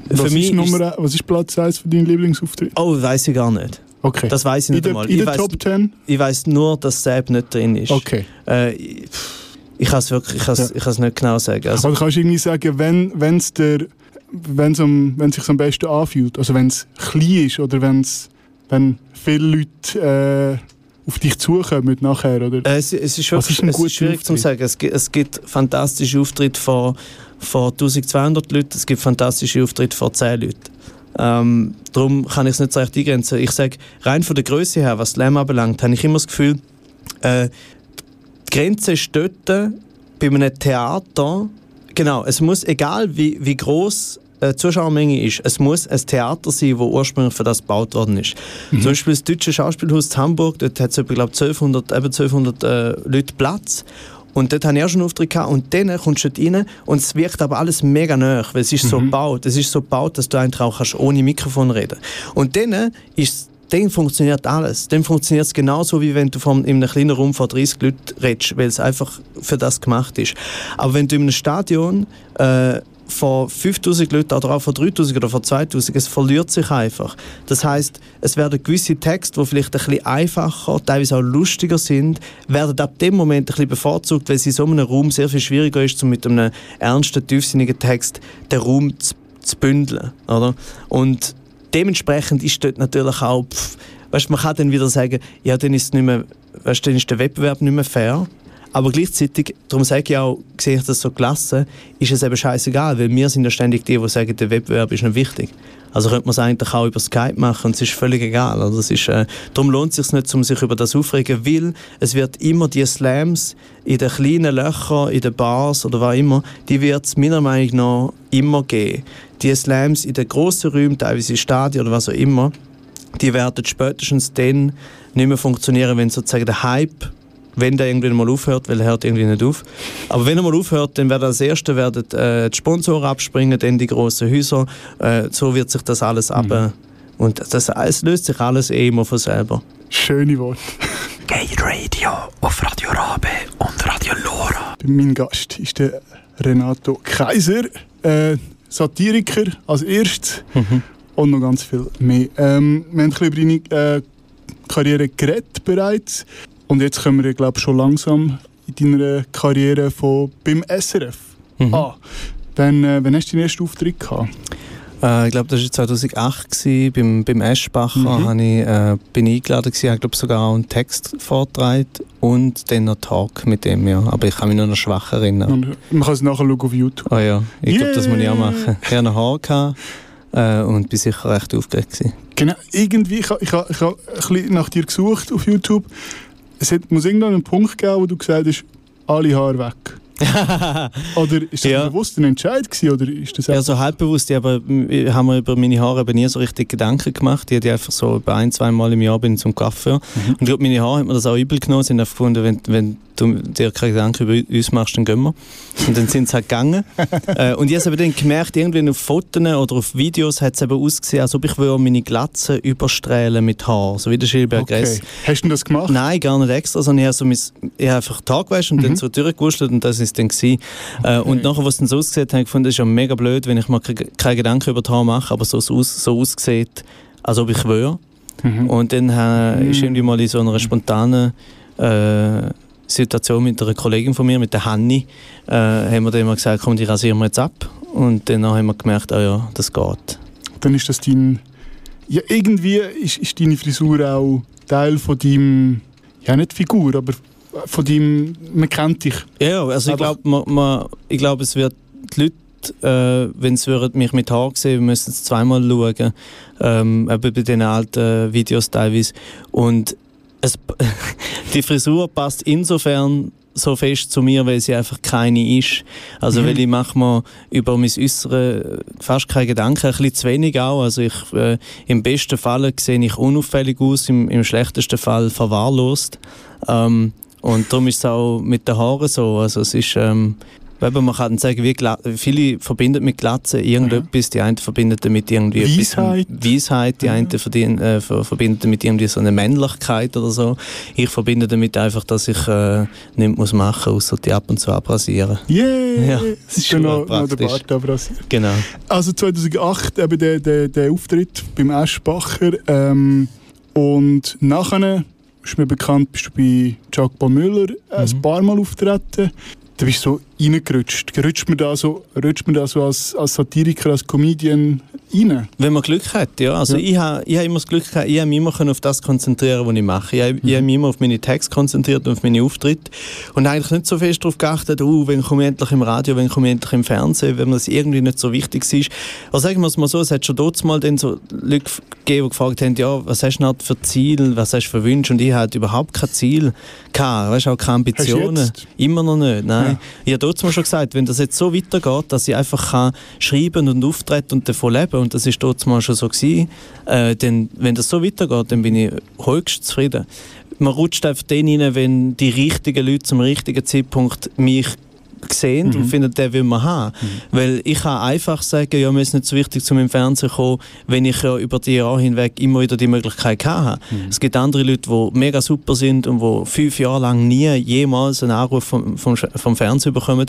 Was ist, ist- Nummer, was ist Platz 1 für deinen Lieblingsauftritt? Oh, weiß ich gar nicht. Okay. Das weiß ich in nicht der, einmal. in Ich der weiss- Top 10? Ich weiß nur, dass Sepp nicht drin ist. Okay. Äh, ich kann es wirklich ich kann's, Ja. ich kann's nicht genau sagen. Also, Also kannst du irgendwie sagen, wenn wenn's der, am, wenn sich am besten anfühlt, also wenn es klein ist oder wenn's, wenn viele Leute äh, auf dich zukommen nachher, oder? äh, es, es ist wirklich ist ein es ist schwierig zu sagen. Es gibt, es gibt fantastische Auftritte vor, vor 1200 Leuten, es gibt fantastische Auftritte vor 10 Leuten. Ähm, darum kann ich es nicht so recht eingrenzen. Ich sage, rein von der Größe her, was Slam anbelangt, habe ich immer das Gefühl, äh, die Grenze ist dort, bei einem Theater, genau, es muss, egal wie, wie groß die Zuschauermenge ist, es muss ein Theater sein, das ursprünglich für das gebaut worden ist. Zum Beispiel das Deutsche Schauspielhaus Hamburg, dort hat es etwa, glaube 1200, eben 1200 äh, Leute Platz. Und dort hatte ich auch schon einen Auftritt gehabt. Und dann kommst du dort rein und es wirkt aber alles mega nah, weil es ist so gebaut. Es ist so gebaut, dass du eigentlich auch kannst ohne Mikrofon reden Und dann ist dann funktioniert alles. Dann funktioniert es genauso, wie wenn du von, in einem kleinen Raum vor 30 Leuten redest, weil es einfach für das gemacht ist. Aber wenn du in einem Stadion äh, von 5000 Leuten oder auch von 3000 oder von 2000, es verliert sich einfach. Das heißt, es werden gewisse Texte, die vielleicht ein bisschen einfacher, teilweise auch lustiger sind, werden ab dem Moment ein bisschen bevorzugt, weil es in so einem Raum sehr viel schwieriger ist, um mit einem ernsten, tiefsinnigen Text den Raum zu, zu bündeln. Oder? Und dementsprechend ist dort natürlich auch, pff, weißt, man kann dann wieder sagen, ja, dann ist, nicht mehr, weißt, dann ist der Wettbewerb nicht mehr fair. Aber gleichzeitig, darum sage ich auch, sehe ich das so gelassen, ist es eben scheißegal, weil wir sind ja ständig die, die sagen, der Wettbewerb ist nicht wichtig. Also könnte man es eigentlich auch über Skype machen und es ist völlig egal. Also es ist, äh, darum lohnt es sich nicht, um sich über das aufregen, weil es wird immer die Slams in den kleinen Löchern, in den Bars oder was immer, die wird es meiner Meinung nach immer geben. Die Slams in den grossen Räumen, teilweise in Stadien oder was auch immer, die werden spätestens dann nicht mehr funktionieren, wenn sozusagen der Hype wenn der irgendwann mal aufhört, weil er hört irgendwie nicht auf. Aber wenn er mal aufhört, dann werden als Erste werden, äh, die Sponsoren abspringen, dann die grossen Häuser. Äh, so wird sich das alles mhm. ab. Und das, es löst sich alles eh immer von selber. Schöne Worte. Gay Radio auf Radio Rabe und Radio Lora. Mein Gast ist der Renato Kaiser, äh, Satiriker als erstes mhm. und noch ganz viel mehr. Ähm, wir haben ein bisschen über deine äh, Karriere geredet bereits. Und jetzt kommen wir, glaube schon langsam in deiner Karriere von, beim SRF mhm. an. Dann, äh, wann hast du deinen ersten Auftritt gehabt? Äh, ich glaube, das war 2008 gewesen, beim, beim Eschbacher. Mhm. Ich, äh, bin ich eingeladen gewesen, ich glaube sogar auch einen Text vorgetragen und dann noch Talk mit dem, ja. Aber ich kann mich nur noch schwach erinnern. Und man kann es nachher auf YouTube. Oh ja, ich yeah. glaube, das muss ich auch machen. Ich hatte noch Haar gehabt, äh, und bin sicher recht aufgeregt gewesen. Genau, irgendwie, ich habe ich ha, ich ha ein bisschen nach dir gesucht auf YouTube es hat, muss irgendwann einen Punkt geben, wo du gesagt hast, alle Haare weg. Oder ist das ja. bewusst ein Entscheid gewesen, oder ist das Ja, so halb bewusst, aber ich habe mir über meine Haare aber nie so richtig Gedanken gemacht. Ich hatte einfach so ein, zwei Mal im Jahr bin zum Kaffee. Mhm. Und ich glaube, meine Haare hat mir das auch übel genommen. Sie haben einfach gefunden, wenn, wenn du dir keine Gedanken über uns machst, dann gehen wir. Und dann sind sie halt gegangen. äh, und ich habe dann gemerkt, irgendwie auf Fotos oder auf Videos hat es eben ausgesehen, als ob ich meine Glatze überstrahlen mit Haar, so wie der Schilberg okay. Hast du das gemacht? Nein, gar nicht extra, sondern ich habe, so mein, ich habe einfach Tag und mhm. dann so durchgewurschtelt und das ist dann gewesen. Äh. Und nachher, was dann so ausgesehen hat, habe ich gefunden, das ist ja mega blöd, wenn ich mir keine Gedanken über die Haare mache, aber so, so, so aussieht, als ob ich wäre. Mhm. Und dann äh, ist irgendwie mal in so einer spontanen äh, Situation mit einer Kollegin von mir, mit der Hanni, äh, haben wir dann immer gesagt, komm, die rasieren wir jetzt ab. Und dann haben wir gemerkt, oh ja, das geht. Dann ist das dein... Ja, irgendwie ist, ist deine Frisur auch Teil von deinem... Ja, nicht Figur, aber von deinem... Man kennt dich. Ja, also ich glaube, glaub, es wird die Leute äh, wenn sie mich mit Haar sehen, müssen sie zweimal schauen, ähm, eben bei den alten Videos teilweise. Und es, die Frisur passt insofern so fest zu mir, weil sie einfach keine ist. Also mhm. weil ich mache mir über mein Äußere fast keine Gedanken, ein bisschen zu wenig auch. Also ich, äh, im besten Fall sehe ich unauffällig aus, im, im schlechtesten Fall verwahrlost. Ähm, und darum ist es auch mit den Haaren so. Also es ist, ähm, Eben, man kann sagen, wie viele verbinden mit Glatze irgendetwas, die einen verbinden damit irgendwie Weisheit, Weisheit die mhm. einen äh, verbinden damit irgendwie so eine Männlichkeit oder so. Ich verbinde damit einfach, dass ich äh, nichts muss machen muss, außer die ab und zu abrasieren. Yeah! Ja, das ist schon noch, noch der Bart abrasieren. Genau. Also 2008 eben der, der, der Auftritt beim Eschbacher ähm, und nachher ist mir bekannt, bist du bei Jacques Paul Müller mhm. ein paar Mal auftreten. Du bist so reingerutscht. Rutscht man da so, rutscht man da so als, als Satiriker, als Comedian rein? Wenn man Glück hat, ja. Also ja. ich habe ich ha immer das Glück gehabt, ich habe mich immer auf das konzentrieren, was ich mache. Ich habe mhm. hab mich immer auf meine Texte konzentriert und auf meine Auftritte und eigentlich nicht so fest darauf geachtet, uh, wenn komme ich endlich im Radio, wenn komme ich endlich im Fernsehen, wenn mir das irgendwie nicht so wichtig ist. Also sagen wir es mal so, es hat schon dort mal dann so Leute gegeben, die gefragt haben, ja, was hast du halt für Ziel, was hast du für Wünsche und ich hatte überhaupt kein Ziel gehabt, weißt, auch keine Ambitionen. Immer noch nicht, nein. Ja. Ich mal schon gesagt, wenn das jetzt so weitergeht, dass ich einfach kann schreiben und auftreten und davon leben und das ist dort schon so gewesen, äh, dann, wenn das so weitergeht, dann bin ich höchst zufrieden. man rutscht einfach den rein, wenn die richtigen Leute zum richtigen Zeitpunkt mich sehen mhm. und finden, den will man haben. Mhm. Weil ich kann einfach sagen, ja, mir ist nicht so wichtig, zum im Fernsehen zu kommen, wenn ich ja über die Jahre hinweg immer wieder die Möglichkeit habe. Mhm. Es gibt andere Leute, die mega super sind und die fünf Jahre lang nie jemals einen Anruf vom, vom, vom Fernsehen bekommen.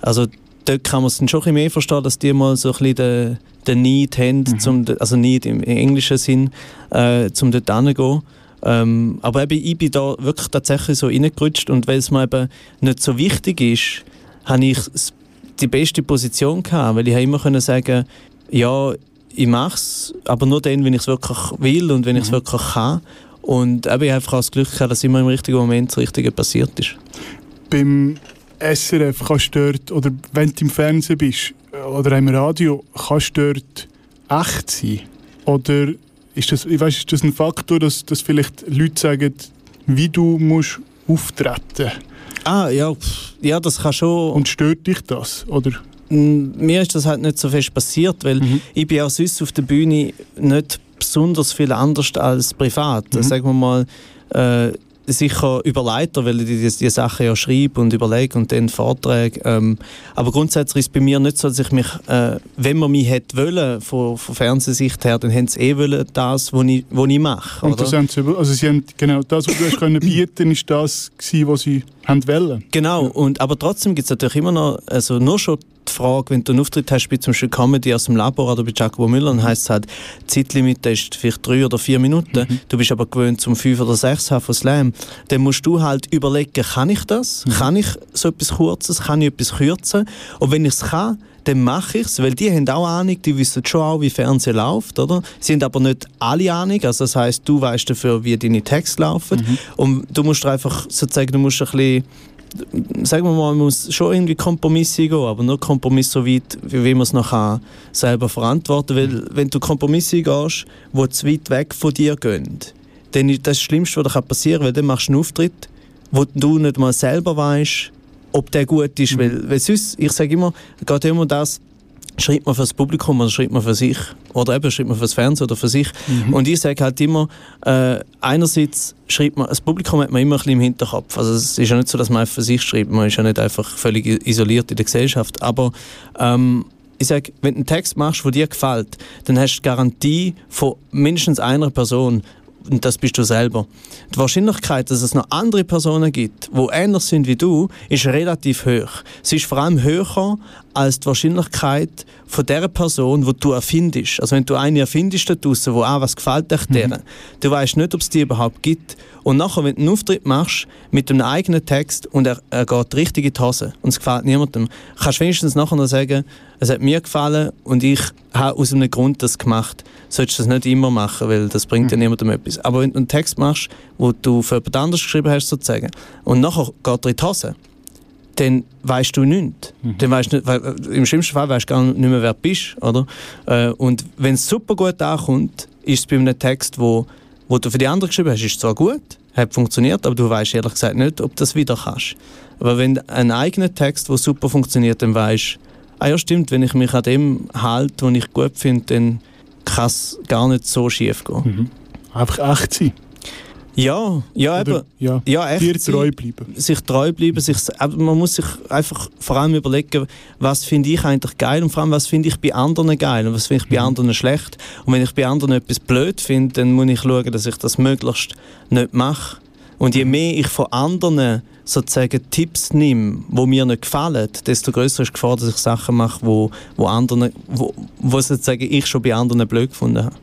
Also dort kann man es dann schon ein bisschen mehr verstehen, dass die mal so ein bisschen den, den Need haben, mhm. zum, also Need im englischen Sinn, äh, zum dort hinzugehen. Ähm, aber eben, ich bin da wirklich tatsächlich so reingerutscht und weil es mir eben nicht so wichtig ist, habe ich die beste Position gehabt, weil ich immer können sagen, ja, ich mache es, aber nur dann, wenn ich es wirklich will und wenn ich es mhm. wirklich kann. Und eben, ich habe einfach das Glück gehabt, dass immer im richtigen Moment das Richtige passiert ist. Beim SRF kannst du dort, oder wenn du im Fernsehen bist oder im Radio, kannst du dort echt sein? Oder ist das, ich weiss, ist das ein Faktor, dass, dass vielleicht Leute sagen, wie du musst auftreten Ah, ja, ja, das kann schon... Und stört dich das, oder? Mir ist das halt nicht so fest passiert, weil mhm. ich bin auch sonst auf der Bühne nicht besonders viel anders als privat. Mhm. Sagen wir mal, äh, sicher überleiter, weil ich die, die Sachen ja schreibe und überlege und dann Vorträge. Ähm, aber grundsätzlich ist es bei mir nicht so, dass ich mich, äh, wenn man mich hätte wollen, von, von Fernsehsicht her, dann hätten sie eh wollen, das, was ich, was ich mache. Und das haben sie, also sie haben, genau, das, was du hast können bieten, ist das gewesen, was sie haben wollen. Genau, und, aber trotzdem gibt es natürlich immer noch, also nur schon die Frage, wenn du einen Auftritt hast, wie zum Beispiel Comedy aus dem Labor oder bei Jacobo Müller, dann heisst es halt, die Zeitlimit ist vielleicht drei oder vier Minuten, mhm. du bist aber gewöhnt zum fünf oder sechs haben von Slam, dann musst du halt überlegen, kann ich das? Mhm. Kann ich so etwas Kurzes? Kann ich etwas kürzen? Und wenn ich es kann, dann mache ich es, weil die haben auch Ahnung, die wissen schon auch, wie Fernsehen läuft, oder? Sie haben aber nicht alle Ahnung, also das heißt, du weißt dafür, wie deine Texte laufen mhm. und du musst einfach sozusagen, du musst ein bisschen sagen wir mal, man muss schon irgendwie Kompromisse gehen, aber nur Kompromisse so weit, wie man es noch selber verantworten kann. Weil wenn du Kompromisse gehst, die zu weit weg von dir gehen, dann ist das, das Schlimmste, was dir passieren kann, weil dann machst du einen Auftritt, wo du nicht mal selber weißt, ob der gut ist. Mhm. Weil, weil sonst, ich sage immer, geht immer das, schreibt man für das Publikum oder schreibt man für sich? Oder eben schreibt man für das Fernsehen oder für sich? Mhm. Und ich sage halt immer, äh, einerseits schreibt man, das Publikum hat man immer ein bisschen im Hinterkopf. Also es ist ja nicht so, dass man einfach für sich schreibt, man ist ja nicht einfach völlig isoliert in der Gesellschaft. Aber ähm, ich sage, wenn du einen Text machst, der dir gefällt, dann hast du die Garantie von mindestens einer Person, und das bist du selber. Die Wahrscheinlichkeit, dass es noch andere Personen gibt, die ähnlich sind wie du, ist relativ hoch. Sie ist vor allem höher als die Wahrscheinlichkeit von der Person, die du erfindest. Also wenn du eine erfindest da draussen, wo auch was gefällt dich mhm. du weißt nicht, ob es die überhaupt gibt. Und nachher, wenn du einen Auftritt machst mit einem eigenen Text und er, er geht richtig in die Hose und es gefällt niemandem, kannst du wenigstens nachher noch sagen, es hat mir gefallen und ich habe aus einem Grund das gemacht. Solltest du das nicht immer machen, weil das bringt ja mhm. niemandem etwas. Aber wenn du einen Text machst, wo du für jemand anderes geschrieben hast, sozusagen, und nachher geht er in die Hose, dann weißt du nichts. Mhm. Dann weißt nicht, äh, Im schlimmsten Fall weißt du gar nicht mehr, wer du bist. Oder? Äh, und wenn es super gut ankommt, ist es bei einem Text, wo, wo du für die anderen geschrieben hast, ist zwar gut, hat funktioniert, aber du weißt ehrlich gesagt nicht, ob du das wieder kannst. Aber wenn ein eigener Text, der super funktioniert, dann weißt ah ja stimmt, wenn ich mich an dem halte, was ich gut finde, dann kann es gar nicht so schief gehen. Mhm. Einfach echt sein. Ja, ja, Oder, eben. Ja, ja echt dir treu bleiben. Sich treu bleiben. Sich, man muss sich einfach vor allem überlegen, was finde ich eigentlich geil und vor allem, was finde ich bei anderen geil und was finde ich bei mhm. anderen schlecht. Und wenn ich bei anderen etwas blöd finde, dann muss ich schauen, dass ich das möglichst nicht mache. Und je mhm. mehr ich von anderen sozusagen Tipps nehme, die mir nicht gefallen, desto größer ist die Gefahr, dass ich Sachen mache, wo, wo, anderen, wo, wo sozusagen ich schon bei anderen blöd gefunden habe.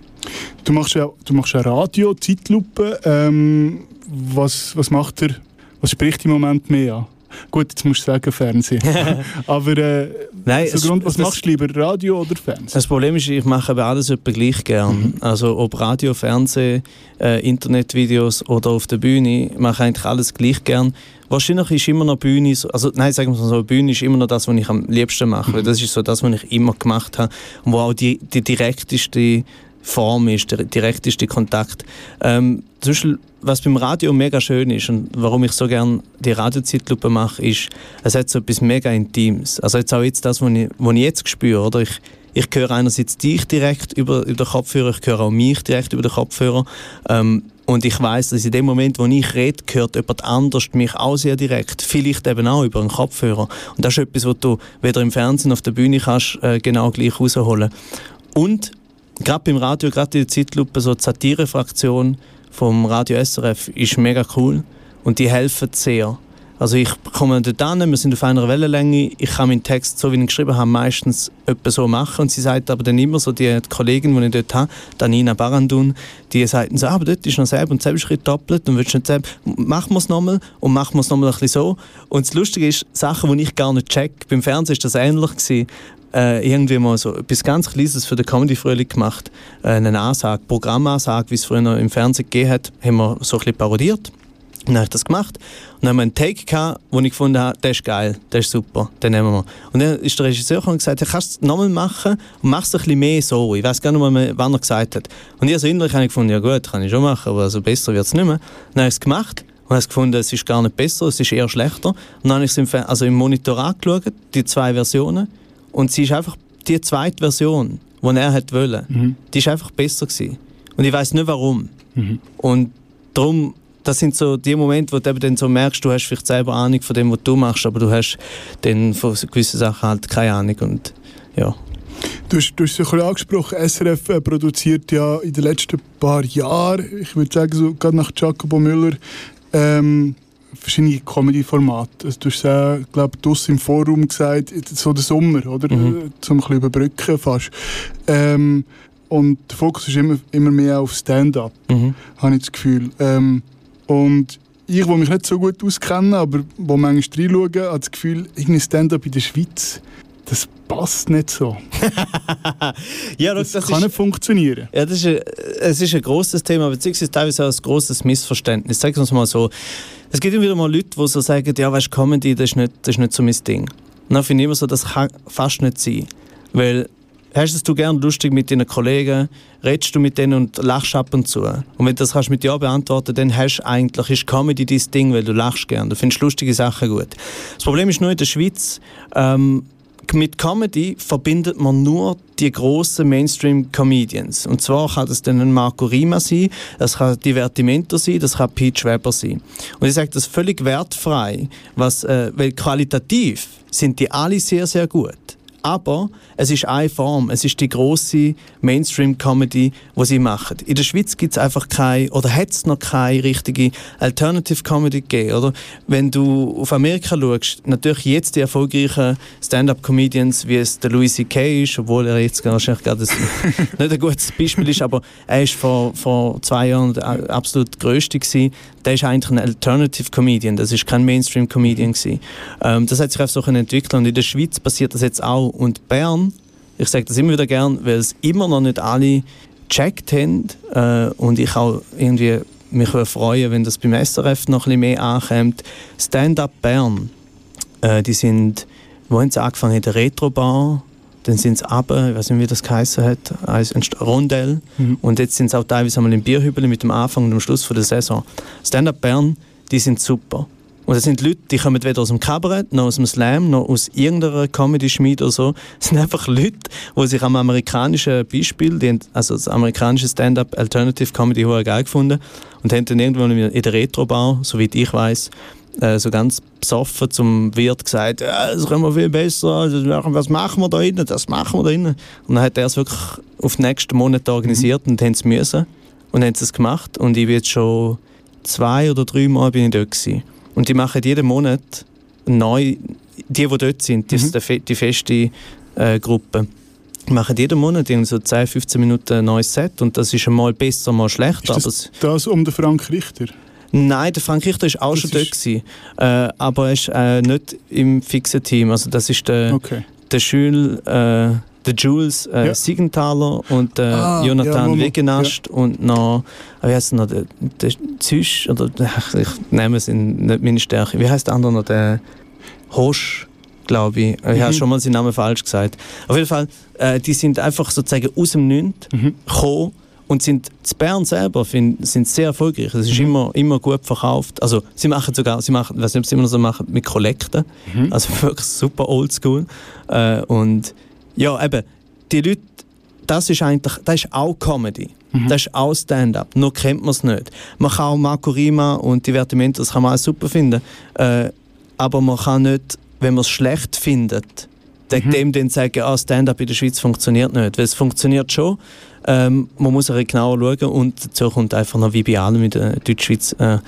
Du machst ja, du machst ja Radio, Zeitlupe. Ähm, was, was macht er, was spricht im Moment mehr an? Gut, jetzt musst du sagen Fernsehen. Aber äh, Nein, so Grund, was machst du lieber, Radio oder Fernsehen? Das Problem ist, ich mache aber alles etwa gleich gern. Mhm. Also ob Radio, Fernsehen, äh, Internetvideos oder auf der Bühne, ich mache eigentlich alles gleich gern. Wahrscheinlich ist immer noch Bühne, also nein, sagen wir so, Bühne ist immer noch das, was ich am liebsten mache. Mhm. Das ist so das, was ich immer gemacht habe und wo auch die, die direkteste Form ist, der direkteste Kontakt. Ähm, zum Beispiel, was beim Radio mega schön ist und warum ich so gerne die Radiozeitlupe mache, ist, es hat so etwas mega Intimes. Also jetzt auch jetzt das, was ich, was ich jetzt spüre, oder? Ich, ich höre einerseits dich direkt über, über den Kopfhörer, ich höre auch mich direkt über den Kopfhörer. Ähm, Und ich weiß, dass in dem Moment, wo ich rede, hört jemand anders mich auch sehr direkt. Vielleicht eben auch über einen Kopfhörer. Und das ist etwas, was du weder im Fernsehen noch auf der Bühne kannst äh, genau gleich rausholen. Und gerade beim Radio, gerade in der Zeitlupe, so die Satire-Fraktion vom Radio SRF ist mega cool und die helfen sehr. Also ich komme dort an, wir sind auf einer Wellenlänge, ich kann meinen Text, so wie ich ihn geschrieben habe, meistens etwa so machen und sie sagt aber dann immer so, die Kollegin, die ich dort habe, Danina Barandun, die sagt so, ah, aber dort ist noch selber und selber Schritt doppelt und willst nicht selber, machen wir es nochmal und machen wir es nochmal ein bisschen so. Und das Lustige ist, Sachen, die ich gar nicht check, beim Fernsehen ist das ähnlich gewesen, äh, irgendwie mal so etwas ganz Kleines für den Comedy-Frühling gemacht. Äh, eine Ansage, Programmansage, wie es früher im Fernsehen gegeben hat, haben wir so ein bisschen parodiert. Und dann habe ich das gemacht. Und dann haben wir einen Take gehabt, wo ich gefunden habe, der ist geil, der ist super, den nehmen wir. Und dann ist der Regisseur gekommen und gesagt, hey, kannst du es nochmal machen und mach es ein bisschen mehr so. Ich weiß gar nicht mehr, wann er gesagt hat. Und ich also innerlich habe ich gefunden, ja gut, kann ich schon machen, aber also besser wird es nicht mehr. Dann habe ich es gemacht und habe gefunden, es ist gar nicht besser, es ist eher schlechter. Und dann habe ich es im, also im Monitor angeschaut, die zwei Versionen. Und sie ist einfach die zweite Version, die er hat wollen, mhm. die ist einfach besser gewesen. Und ich weiß nicht warum. Mhm. Und darum das sind so die Momente, wo du dann so merkst, du hast vielleicht selber Ahnung von dem, was du machst, aber du hast dann von gewissen Sachen halt keine Ahnung und ja. Du hast, du hast es ja angesprochen, SRF äh, produziert ja in den letzten paar Jahren, ich würde sagen, so gerade nach Jacobo Müller, ähm, verschiedene Comedy-Formate. Also, du hast ja, glaube ich, im Forum gesagt, so der Sommer, oder? Mhm. Zum ein bisschen überbrücken fast. Ähm, und der Fokus ist immer, immer mehr auf Stand-up, mhm. habe ich das Gefühl. Ähm, und ich, der mich nicht so gut auskenne, aber wo manchmal reinschaue, habe das Gefühl, irgendwie Stand-up in der Schweiz, das passt nicht so. ja, das, das kann ist, nicht funktionieren. Ja, das ist ein, es ist ein grosses Thema, beziehungsweise teilweise auch ein grosses Missverständnis. Sagen wir es mal so. Es gibt immer wieder mal Leute, die so sagen, ja, weißt Comedy, das ist, nicht, das ist nicht so mein Ding. Und dann finde ich immer so, das kann fast nicht sein. Weil Hast du gern lustig mit deinen Kollegen? Redest du mit denen und lachst ab und zu? Und wenn du das kannst mit Ja beantworten dann hast du eigentlich, ist Comedy dein Ding, weil du lachst gern. Du findest lustige Sachen gut. Das Problem ist nur in der Schweiz, ähm, mit Comedy verbindet man nur die grossen Mainstream-Comedians. Und zwar kann das dann Marco Rima sein, das kann Divertimento sein, das kann Peach Weber sein. Und ich sage das völlig wertfrei, was, äh, weil qualitativ sind die alle sehr, sehr gut. Aber es ist eine Form, es ist die große Mainstream-Comedy, die sie machen. In der Schweiz gibt es einfach keine, oder hat es noch keine richtige Alternative-Comedy gegeben, oder? Wenn du auf Amerika schaust, natürlich jetzt die erfolgreichen Stand-Up-Comedians, wie es der Louis C.K. ist, obwohl er jetzt wahrscheinlich gerade nicht ein gutes Beispiel ist, aber er ist vor, vor zwei Jahren absolut größte gewesen. Der ist eigentlich ein Alternative-Comedian, das ist kein Mainstream-Comedian. Ähm, das hat sich einfach so entwickelt und in der Schweiz passiert das jetzt auch und Bern, ich sage das immer wieder gern, weil es immer noch nicht alle gecheckt haben äh, und ich auch irgendwie mich freuen, wenn das beim SRF noch ein bisschen mehr ankommt. Stand-Up Bern, äh, die sind, wo haben sie angefangen? In der Retro-Bar, dann sind sie runter, ich weiß nicht, wie das geheißen hat, ein Rondell. Mhm. Und jetzt sind sie auch teilweise einmal im Bierhübel mit dem Anfang und dem Schluss von der Saison. Stand-Up Bern, die sind super. Und das sind Leute, die kommen weder aus dem Kabarett, noch aus dem Slam, noch aus irgendeiner Comedy-Schmiede oder so. Das sind einfach Leute, die sich am amerikanischen Beispiel, die, also das amerikanische Stand-up Alternative Comedy, hoher geil gefunden und haben dann irgendwann in der Retro-Bar, soweit ich weiß, äh, so ganz besoffen zum Wirt gesagt, ja, das können wir viel besser, was machen wir da innen, das machen wir da innen. Und dann hat er es wirklich auf den nächsten Monat organisiert mhm. und haben es müssen und haben es gemacht und ich bin jetzt schon zwei oder drei Mal bin ich dort gewesen. Und die machen jeden Monat neu, die, die dort sind, die, mhm. die feste äh, Gruppe, machen jeden Monat so 10, 15 Minuten ein neues Set und das ist mal besser, mal schlechter. Ist das, das um den Frank Richter? Nein, der Frank Richter war auch das schon dort, gewesen, äh, aber er ist äh, nicht im fixen Team. Also das ist der, okay. der Schül, äh, der Jules äh, ja. Siegenthaler und der ah, Jonathan ja, Wegenast ja. und noch, wie heißt noch, der, der Züsch, oder ich nehme es in, nicht meine Stärke. Wie heißt der andere noch, der Hosch? glaube ich. Ich mhm. habe schon mal seinen Namen falsch gesagt. Auf jeden Fall, äh, die sind einfach sozusagen aus dem Nünd mhm. gekommen und sind zu Bern selber find, sind sehr erfolgreich. Es ist mhm. immer, immer gut verkauft. Also sie machen sogar, sie machen, weiß nicht, ob sie immer noch so machen, mit Kollekten. Mhm. Also wirklich super oldschool. Äh, und ja, eben, die Leute, das ist eigentlich, das ist auch Comedy. Mhm. Das ist auch Stand-up, nur kennt man es nicht. Man kann auch Marco Rima und Divertimento, das kann man auch super finden. Äh, aber man kann nicht, wenn man es schlecht findet, mhm. dem dann sagen, ah, Stand-up in der Schweiz funktioniert nicht. Weil es funktioniert schon, ähm, man muss aber genauer schauen und dazu kommt einfach noch wie bei allem in der Deutschschweiz, äh,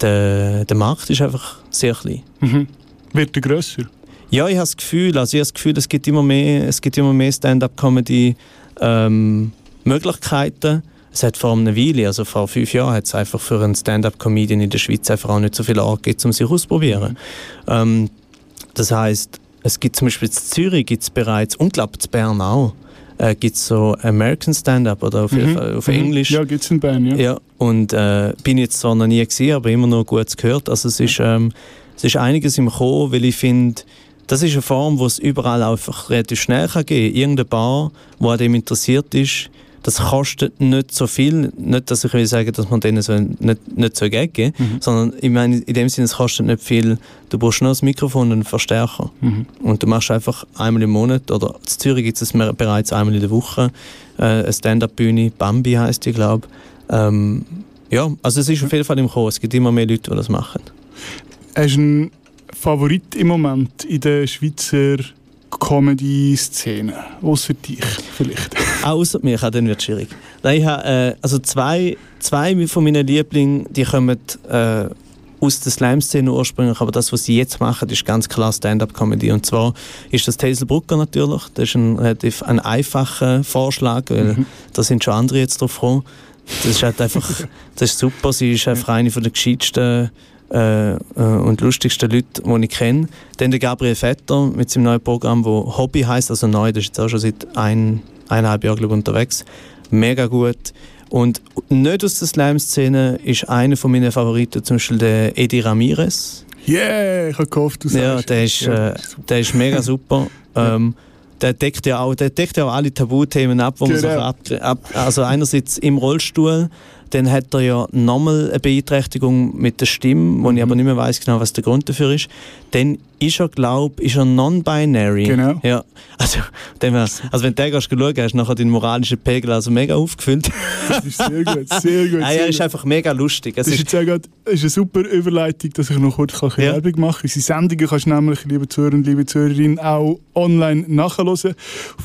der, der Markt ist einfach sehr klein. Mhm. Wird er grösser? Ja, ich habe das Gefühl, also ich habe das Gefühl, es gibt immer mehr, mehr Stand-up-Comedy ähm, Möglichkeiten. Es hat vor einer Weile, also vor fünf Jahren, hat es einfach für einen Stand-up-Comedian in der Schweiz einfach auch nicht so viel angegeben, um sich auszuprobieren. Ähm, das heißt, es gibt zum Beispiel in Zürich gibt's bereits, und glaube in Bern auch, äh, gibt es so American Stand-up oder auf, mhm. auf. Englisch. Ja, gibt es in Bern, ja. ja und äh, bin jetzt zwar noch nie gesehen, aber immer noch gut gehört. Also es ist, ähm, es ist einiges im Kommen, weil ich finde, das ist eine Form, wo es überall einfach relativ schnell kann gehen kann. Irgendeine Bar, die an dem interessiert ist, das kostet nicht so viel. Nicht, dass ich will sagen, dass man denen so nicht, nicht so geben mhm. sondern ich meine, in dem Sinne, es kostet nicht viel. Du brauchst nur ein Mikrofon und einen Verstärker. Mhm. Und du machst einfach einmal im Monat, oder in Zürich gibt es bereits einmal in der Woche, äh, eine Stand-Up-Bühne, Bambi heißt die, glaube ich. Ähm, ja, also es ist auf jeden Fall im Kommen. Es gibt immer mehr Leute, die das machen. Hast du einen Favorit im Moment in der Schweizer Comedy-Szene? Außer dich vielleicht. Außer mir, dann wird es schwierig. Nein, ich habe, äh, also zwei, zwei von meinen Lieblingen, die kommen äh, aus der Slam-Szene ursprünglich, aber das, was sie jetzt machen, ist ganz klar Stand-up-Comedy. Und zwar ist das Hazel Brucker natürlich. Das ist ein relativ ein einfacher Vorschlag, weil mhm. da sind schon andere jetzt drauf gekommen. Das ist halt einfach, das ist super. Sie ist einfach eine von der gescheitsten äh, äh, und lustigsten Leute, die ich kenne. Dann der Gabriel Vetter mit seinem neuen Programm, das Hobby heißt, also neu, das ist jetzt auch schon seit ein, eineinhalb Jahren unterwegs. Mega gut. Und nicht aus der Slam-Szene ist einer von meinen Favoriten zum Beispiel der Eddie Ramirez. Yeah, ich habe gehofft, du sagst. Ja, der ist, äh, der ist mega super. ähm, der deckt ja auch, der deckt ja auch alle Tabuthemen ab, wo genau. man so ab, also einerseits im Rollstuhl, dann hat er ja nochmal eine Beeinträchtigung mit der Stimme, wo mhm. ich aber nicht mehr weiß genau, was der Grund dafür ist. Dann ist er, glaube ich, non-binary. Genau. Ja. Also, dem, also wenn du den gehst, schauen, hast du nachher deinen moralischen Pegel also mega aufgefüllt. Das ist sehr gut, sehr gut. ah, ja, ist einfach mega lustig. Es das ist, jetzt auch grad, ist eine super Überleitung, dass ich noch kurz ja. Werbung mache. Unsere Sendungen kannst du nämlich, liebe Zuhörer und liebe Zuhörerinnen, auch online nachhören auf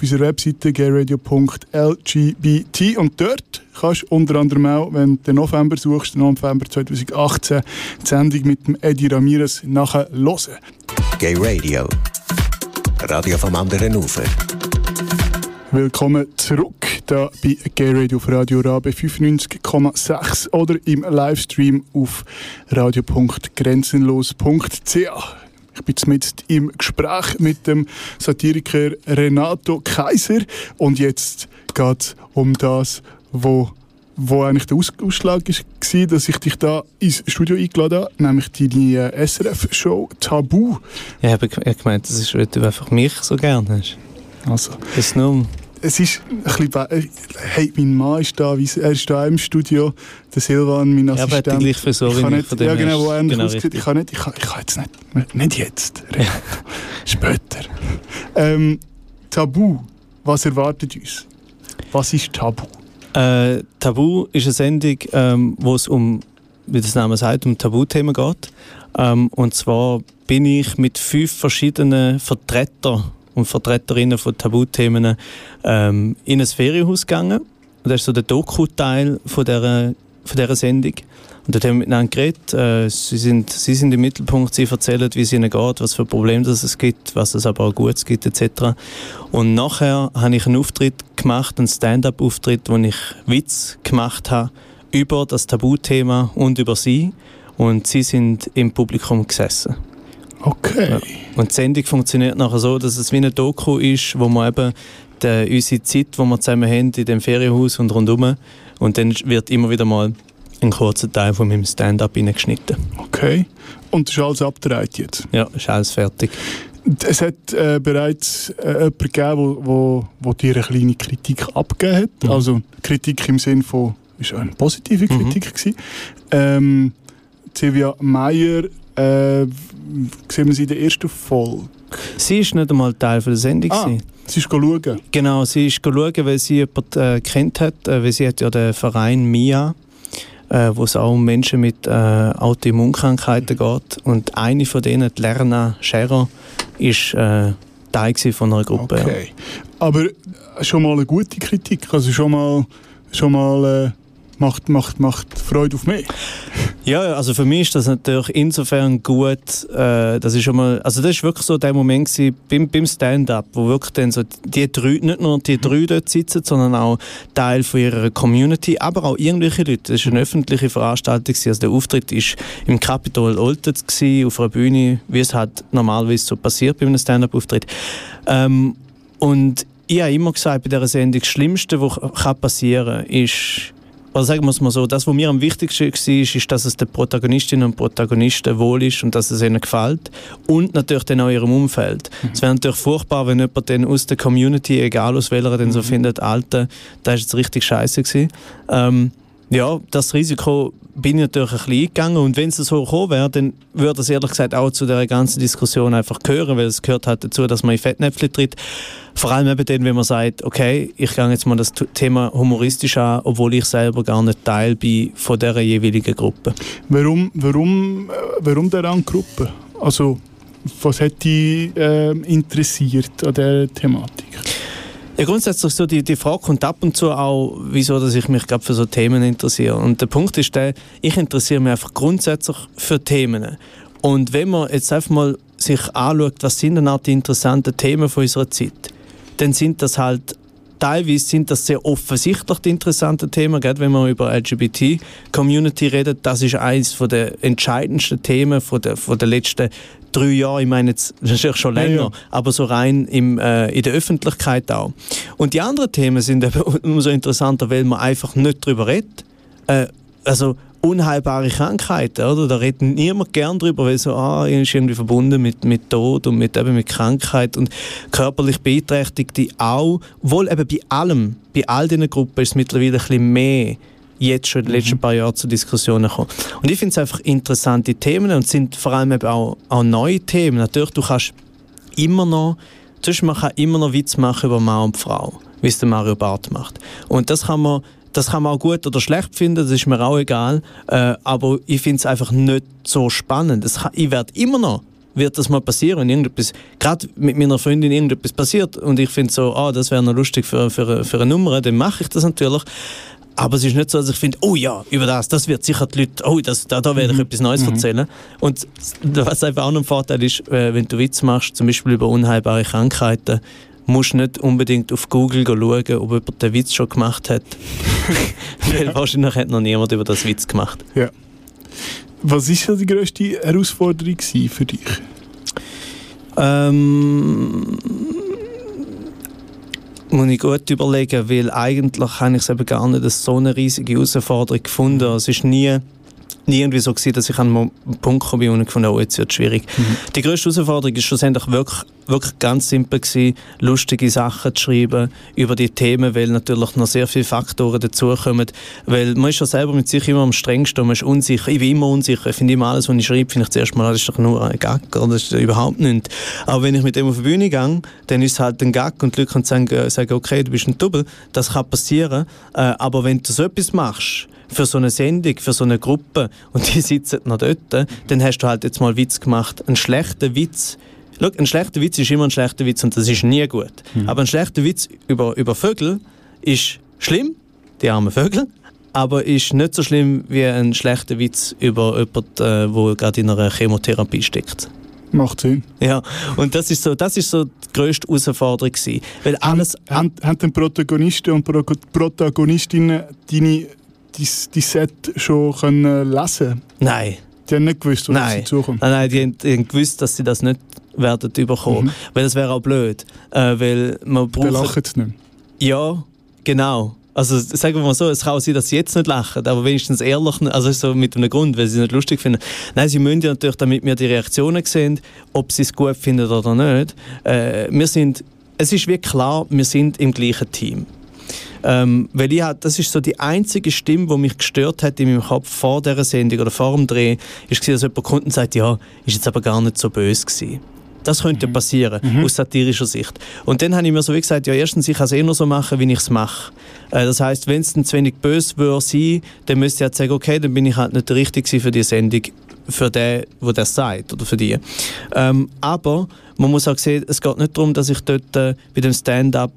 unserer Webseite gayradio.lgbt und dort kannst unter anderem auch, wenn du den November suchst, den November 2018, die Sendung mit dem Eddie Ramirez nachher hören. Gay Radio. Radio vom anderen Ufer. Willkommen zurück da bei Gay Radio auf Radio Rabe 95,6 oder im Livestream auf radio.grenzenlos.ch. Ich bin jetzt im Gespräch mit dem Satiriker Renato Kaiser und jetzt geht es um das, was wo eigentlich der Aus Ausschlag war, dass ich dich da ins Studio eingeladen habe, nämlich deine äh, SRF-Show Tabu. Ja, ich habe gemeint, das ist, weil du einfach mich so gerne hast. Also. Das ist nur... Es ist ein bisschen... Äh, hey, mein Mann ist da, er ist da im Studio, der Silvan, mein Assistent. Ja, aber gleich für so, wie nicht, Ja, genau, wo er genau aussieht. Ich kann nicht, ich kann, ich kann jetzt nicht, nicht jetzt. Später. Ähm, Tabu, was erwartet uns? Was ist Tabu? Äh, Tabu ist eine Sendung, ähm, wo es um, wie das Name sagt, um Tabuthemen geht. Ähm, und zwar bin ich mit fünf verschiedenen Vertretern und Vertreterinnen von Tabuthemen ähm, in ein Ferienhaus gegangen. Das ist so der Doku-Teil von dieser, von dieser Sendung. Und dort haben wir miteinander geredet. Äh, sie, sind, sie sind im Mittelpunkt, sie erzählen, wie es ihnen geht, was für Probleme es gibt, was es aber auch Gutes gibt, etc. Und nachher habe ich einen Auftritt gemacht, einen Stand-up-Auftritt, wo ich Witz gemacht habe über das Tabuthema und über sie. Und sie sind im Publikum gesessen. Okay. Ja. Und die Sendung funktioniert nachher so, dass es wie eine Doku ist, wo man eben die, unsere Zeit, die wir zusammen haben, in dem Ferienhaus und rundherum, und dann wird immer wieder mal einen kurzen Teil von meinem Stand-up geschnitten. Okay. Und das ist alles abgedreht jetzt? Ja, ist alles fertig. Es hat äh, bereits äh, jemanden gegeben, wo, wo, wo dir eine kleine Kritik abgegeben hat. Mhm. Also Kritik im Sinne von, ist eine positive mhm. Kritik mhm. Ähm, Silvia Meyer, äh, sehen wir sie in der ersten Folge. Sie ist nicht einmal Teil von der Sendung. Ah, gewesen. sie ist schauen. Genau, sie ist schauen, weil sie jemanden äh, kennt hat, äh, weil sie hat ja den Verein MIA, äh, wo es auch um Menschen mit äh, Autoimmunkrankheiten geht. Und eine von denen, die Lerna Scherer, ist äh, Teil von einer Gruppe. ja. Okay. Aber schon mal eine gute Kritik, also schon mal, schon mal äh, macht, macht, macht Freude auf mich. Ja, also für mich ist das natürlich insofern gut, äh, das ist schon mal, also das ist wirklich so der Moment gewesen, beim, beim Stand-up, wo wirklich dann so die drei, nicht nur die drei dort sitzen, sondern auch Teil von ihrer Community, aber auch irgendwelche Leute. Das ist eine öffentliche Veranstaltung gewesen. also der Auftritt ist im Capitol Oltez gewesen, auf einer Bühne, wie es halt normalerweise so passiert bei einem Stand-up-Auftritt. Ähm, und ich habe immer gesagt, bei dieser Sendung, das Schlimmste, was passieren kann, ist, oder sagen wir es mal so, das, was mir am wichtigsten war, ist, ist, dass es den Protagonistinnen und Protagonisten wohl ist und dass es ihnen gefällt. Und natürlich dann auch ihrem Umfeld. Es wäre natürlich furchtbar, wenn jemand dann aus der Community, egal aus welcher, dann so findet, Alter, das ist jetzt richtig scheiße gewesen. Ähm, ja, das Risiko bin ich natürlich ein bisschen eingegangen und wenn es so gekommen wäre, dann würde das ehrlich gesagt auch zu der ganzen Diskussion einfach gehören, weil es gehört halt dazu, dass man in Fettnäpfchen tritt. Vor allem eben dann, wenn man sagt, okay, ich gehe jetzt mal das Thema humoristisch an, obwohl ich selber gar nicht Teil bin von dieser jeweiligen Gruppe. Warum, warum, äh, warum der Gruppe? Also, was hat dich äh, interessiert an dieser Thematik? Ja, grundsätzlich so die, die Frage kommt ab und zu auch, wieso dass ich mich gerade für so Themen interessiere. Und der Punkt ist der, ich interessiere mich einfach grundsätzlich für Themen. Und wenn man jetzt einfach mal sich anschaut, was sind denn auch die interessanten Themen von unserer Zeit, dann sind das halt teilweise sind das sehr offensichtlich die interessanten Themen, gerade wenn man über LGBT-Community redet. Das ist eines der entscheidendsten Themen von der, von der letzten drei Jahre. Ich meine jetzt das ist ja schon Ja, länger, ja. aber so rein im, äh, in der Öffentlichkeit auch. Und die anderen Themen sind eben umso interessanter, weil man einfach nicht darüber redet. Äh, also unheilbare Krankheiten, oder? Da redet niemand gern drüber, weil so, ah, ist irgendwie verbunden mit, mit Tod und mit, eben mit Krankheit und körperlich Beeinträchtigte auch. Wohl eben bei allem, bei all diesen Gruppen ist es mittlerweile ein bisschen mehr jetzt schon in den letzten paar Jahren zu Diskussionen gekommen. Und ich finde es einfach interessante Themen und sind vor allem eben auch, auch neue Themen. Natürlich, du kannst immer noch, zuerst man kann immer noch Witz machen über Mann und Frau, wie es der Mario Barth macht. Und das kann man, das kann man auch gut oder schlecht finden, das ist mir auch egal. Äh, aber ich finde es einfach nicht so spannend. Kann, ich werde immer noch wird das mal passieren, wenn irgendetwas, gerade mit meiner Freundin irgendetwas passiert und ich finde so, ah, das wäre noch lustig für, für, für eine Nummer, dann mache ich das natürlich. Aber es ist nicht so, dass ich finde, oh ja, über das, das wird sicher die Leute, oh, das, da, da werde ich etwas Neues erzählen. Und was einfach auch noch ein Vorteil ist, äh, wenn du Witz machst, zum Beispiel über unheilbare Krankheiten, musst du nicht unbedingt auf Google schauen, ob jemand den Witz schon gemacht hat. Weil wahrscheinlich hat noch niemand über das Witz gemacht. Ja. Was war die grösste Herausforderung für dich? Ähm, muss ich gut überlegen, weil eigentlich habe ich es eben gar nicht als so eine riesige Herausforderung gefunden. Es ist nie, nie irgendwie so gewesen, dass ich an einen Punkt gekommen bin und gefunden oh, jetzt wird es schwierig. Die grösste Herausforderung ist schlussendlich wirklich, wirklich ganz simpel gewesen, lustige Sachen zu schreiben über die Themen, weil natürlich noch sehr viele Faktoren dazukommen. Weil man ist ja selber mit sich immer am strengsten und man ist unsicher. Ich bin immer unsicher. Ich finde immer alles, was ich schreibe, finde ich zuerst mal, das ist doch nur ein Gag oder das ist überhaupt nichts. Aber wenn ich mit dem auf die Bühne gehe, dann ist es halt ein Gag und die Leute können sagen, äh, okay, du bist ein Double. Das kann passieren. Äh, aber wenn du so etwas machst, für so eine Sendung, für so eine Gruppe und die sitzen noch dort, dann hast du halt jetzt mal Witz gemacht. Ein schlechter Witz Schau, ein schlechter Witz ist immer ein schlechter Witz und das ist nie gut. Aber ein schlechter Witz über, über Vögel ist schlimm, die armen Vögel, aber ist nicht so schlimm wie ein schlechter Witz über jemanden, äh, wo gerade in einer Chemotherapie steckt. Macht Sinn. Ja, und das ist so, das ist so die grösste Herausforderung gewesen. Weil alles, Haben, haben den Protagonisten und Pro Protagonistinnen deine, dein, dein Set schon können lesen nein, Die haben nicht gewusst, was auf sie nein, zukommt. nein, nein, die, haben- die haben gewusst, dass sie das nicht werden überkommen, Mhm. weil das wäre auch blöd, äh, weil man Dann braucht lachen sie nicht. Ja, genau. Also sagen wir mal so, es kann auch sein, dass sie jetzt nicht lachen, aber wenigstens ehrlich, also so mit einem Grund, weil sie es nicht lustig finden. Nein, sie müssen ja natürlich, damit wir die Reaktionen sehen, ob sie es gut finden oder nicht. Äh, wir sind, es ist wirklich klar, wir sind im gleichen Team. Ähm, weil ich das ist so die einzige Stimme, die mich gestört hat in meinem Kopf vor dieser Sendung oder vor dem Dreh, ist dass jemand und sagt, ja, ist jetzt aber gar nicht so böse gewesen. Das könnte ja passieren, aus satirischer Sicht. Und dann habe ich mir so wie gesagt, ja erstens, ich kann es eh nur so machen, wie ich es mache. Äh, das heißt, wenn es dann zu wenig böse würde sein, dann müsste ich halt sagen, okay, dann bin ich halt nicht der Richtige für die Sendung, für den, der das sagt, oder für die. Ähm, aber man muss auch sehen, es geht nicht darum, dass ich dort äh, bei dem Stand-up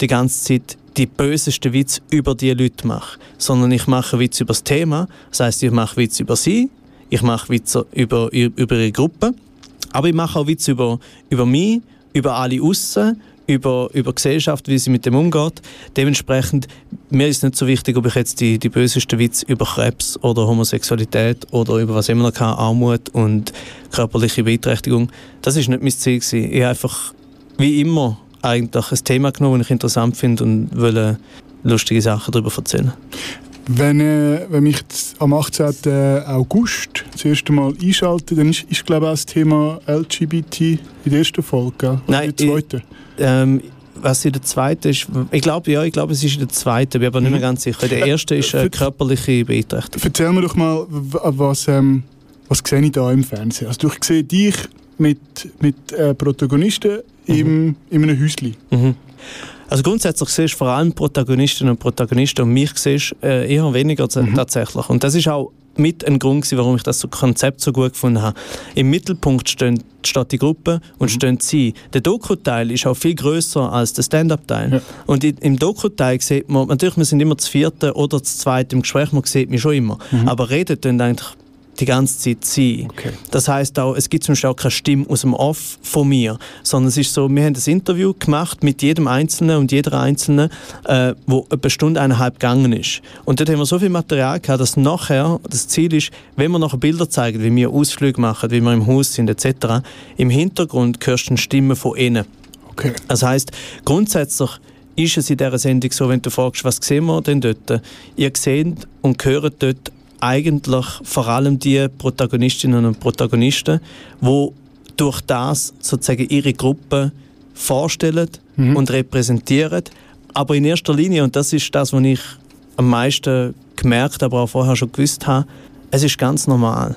die ganze Zeit die bösesten Witze über die Leute mache, sondern ich mache Witze über das Thema. Das heißt, ich mache Witze über sie, ich mache Witze über, über ihre Gruppe, aber ich mache auch Witze über, über mich, über alle aussen, über, über Gesellschaft, wie sie mit dem umgeht. Dementsprechend, mir ist nicht so wichtig, ob ich jetzt die, die bösesten Witze über Krebs oder Homosexualität oder über was immer noch kann, Armut und körperliche Beeinträchtigung, das ist nicht mein Ziel gewesen. Ich einfach, wie immer, eigentlich ein Thema genommen, das ich interessant finde und will lustige Sachen darüber erzählen. Wenn, äh, wenn mich am 18. August das erste Mal einschalte, dann ist, ist glaube ich auch das Thema LGBT in der ersten Folge, gell? Nein, in der zweiten? Ähm, was in der zweiten ist, ich glaube, ja, ich glaube, es ist in der zweiten, bin aber nicht mehr ganz sicher. Der erste ist äh, Für- körperliche Beeinträchtigung. Erzähl mir doch mal, was, ähm, was sehe ich da im Fernsehen? Also ich sehe dich mit, mit äh, Protagonisten im, in einem Häuschen. Mhm. Also grundsätzlich siehst du vor allem Protagonistinnen und Protagonisten und mich siehst äh, eher weniger z- tatsächlich. Und das ist auch mit ein Grund, gewesen, warum ich das so Konzept so gut gefunden habe. Im Mittelpunkt stehen, steht die Gruppe und stehen sie. Der Doku-Teil ist auch viel größer als der Stand-up-Teil. Ja. Und im Doku-Teil sieht man, natürlich, wir sind immer das vierte oder das zweite im Gespräch, man sieht mich schon immer. Aber redet dann eigentlich die ganze Zeit sie. Okay. Das heißt auch, es gibt zum Beispiel auch keine Stimme aus dem Off von mir, sondern es ist so, wir haben ein Interview gemacht mit jedem Einzelnen und jeder Einzelnen, äh, wo etwa eine Stunde, eineinhalb gegangen ist. Und dort haben wir so viel Material gehabt, dass nachher das Ziel ist, wenn wir nachher Bilder zeigen, wie wir Ausflüge machen, wie wir im Haus sind etc., im Hintergrund hörst du eine Stimme von innen. Okay. Das heißt, grundsätzlich ist es in dieser Sendung so, wenn du fragst, was sehen wir denn dort? Ihr seht und hört dort eigentlich vor allem die Protagonistinnen und Protagonisten, die durch das sozusagen ihre Gruppe vorstellen und repräsentieren. Aber in erster Linie, und das ist das, was ich am meisten gemerkt, aber auch vorher schon gewusst habe, es ist ganz normal.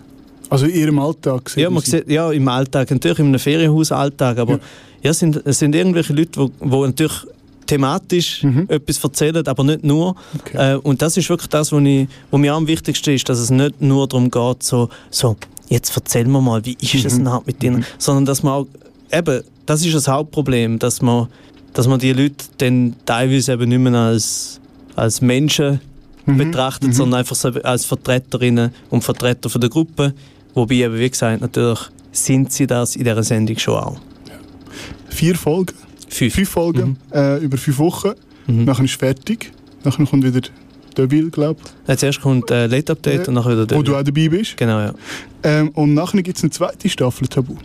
Also in ihrem Alltag Ja, man Sie- sieht, ja, im Alltag, natürlich in einem Ferienhausalltag, aber ja. es, sind, es sind irgendwelche Leute, die natürlich thematisch etwas erzählen, aber nicht nur. Okay. Äh, und das ist wirklich das, was, mir am wichtigsten ist, dass es nicht nur darum geht, so, so jetzt erzählen wir mal, wie ist es denn halt mit denen, sondern dass man auch, eben, das ist das Hauptproblem, dass man, dass man die Leute dann teilweise eben nicht mehr als, als Menschen betrachtet, sondern einfach so als Vertreterinnen und Vertreter von der Gruppe. Wobei eben, wie gesagt, natürlich sind sie das in dieser Sendung schon auch. Vier Folgen, Fünf. fünf Folgen äh, über fünf Wochen. Nachher ist fertig. Nachher kommt wieder Deville, glaube ich, erstes kommt äh, Late Update und nachher wieder der. wo du auch dabei bist. Genau, ja. Ähm, und nachher gibt es eine zweite Staffel Tabu.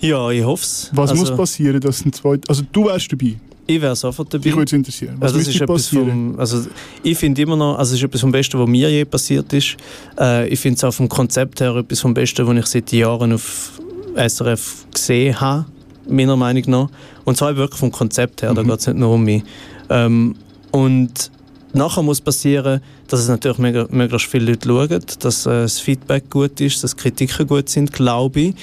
Ja, ich hoffe es. Was also, muss passieren, dass ein zweit... Also du wärst dabei. Ich wäre sofort dabei. Dich würde es interessieren. Was Also das ist passieren? vom, also ich finde immer noch, also es ist etwas vom Besten, was mir je passiert ist. Äh, ich finde es auch vom Konzept her etwas vom Besten, was ich seit Jahren auf SRF gesehen habe, meiner Meinung nach. Und zwar wirklich vom Konzept her, da geht es nicht nur um mich. Ähm, und nachher muss passieren, dass es natürlich möglichst viele Leute schauen, dass äh, das Feedback gut ist, dass Kritiken gut sind, glaube ich.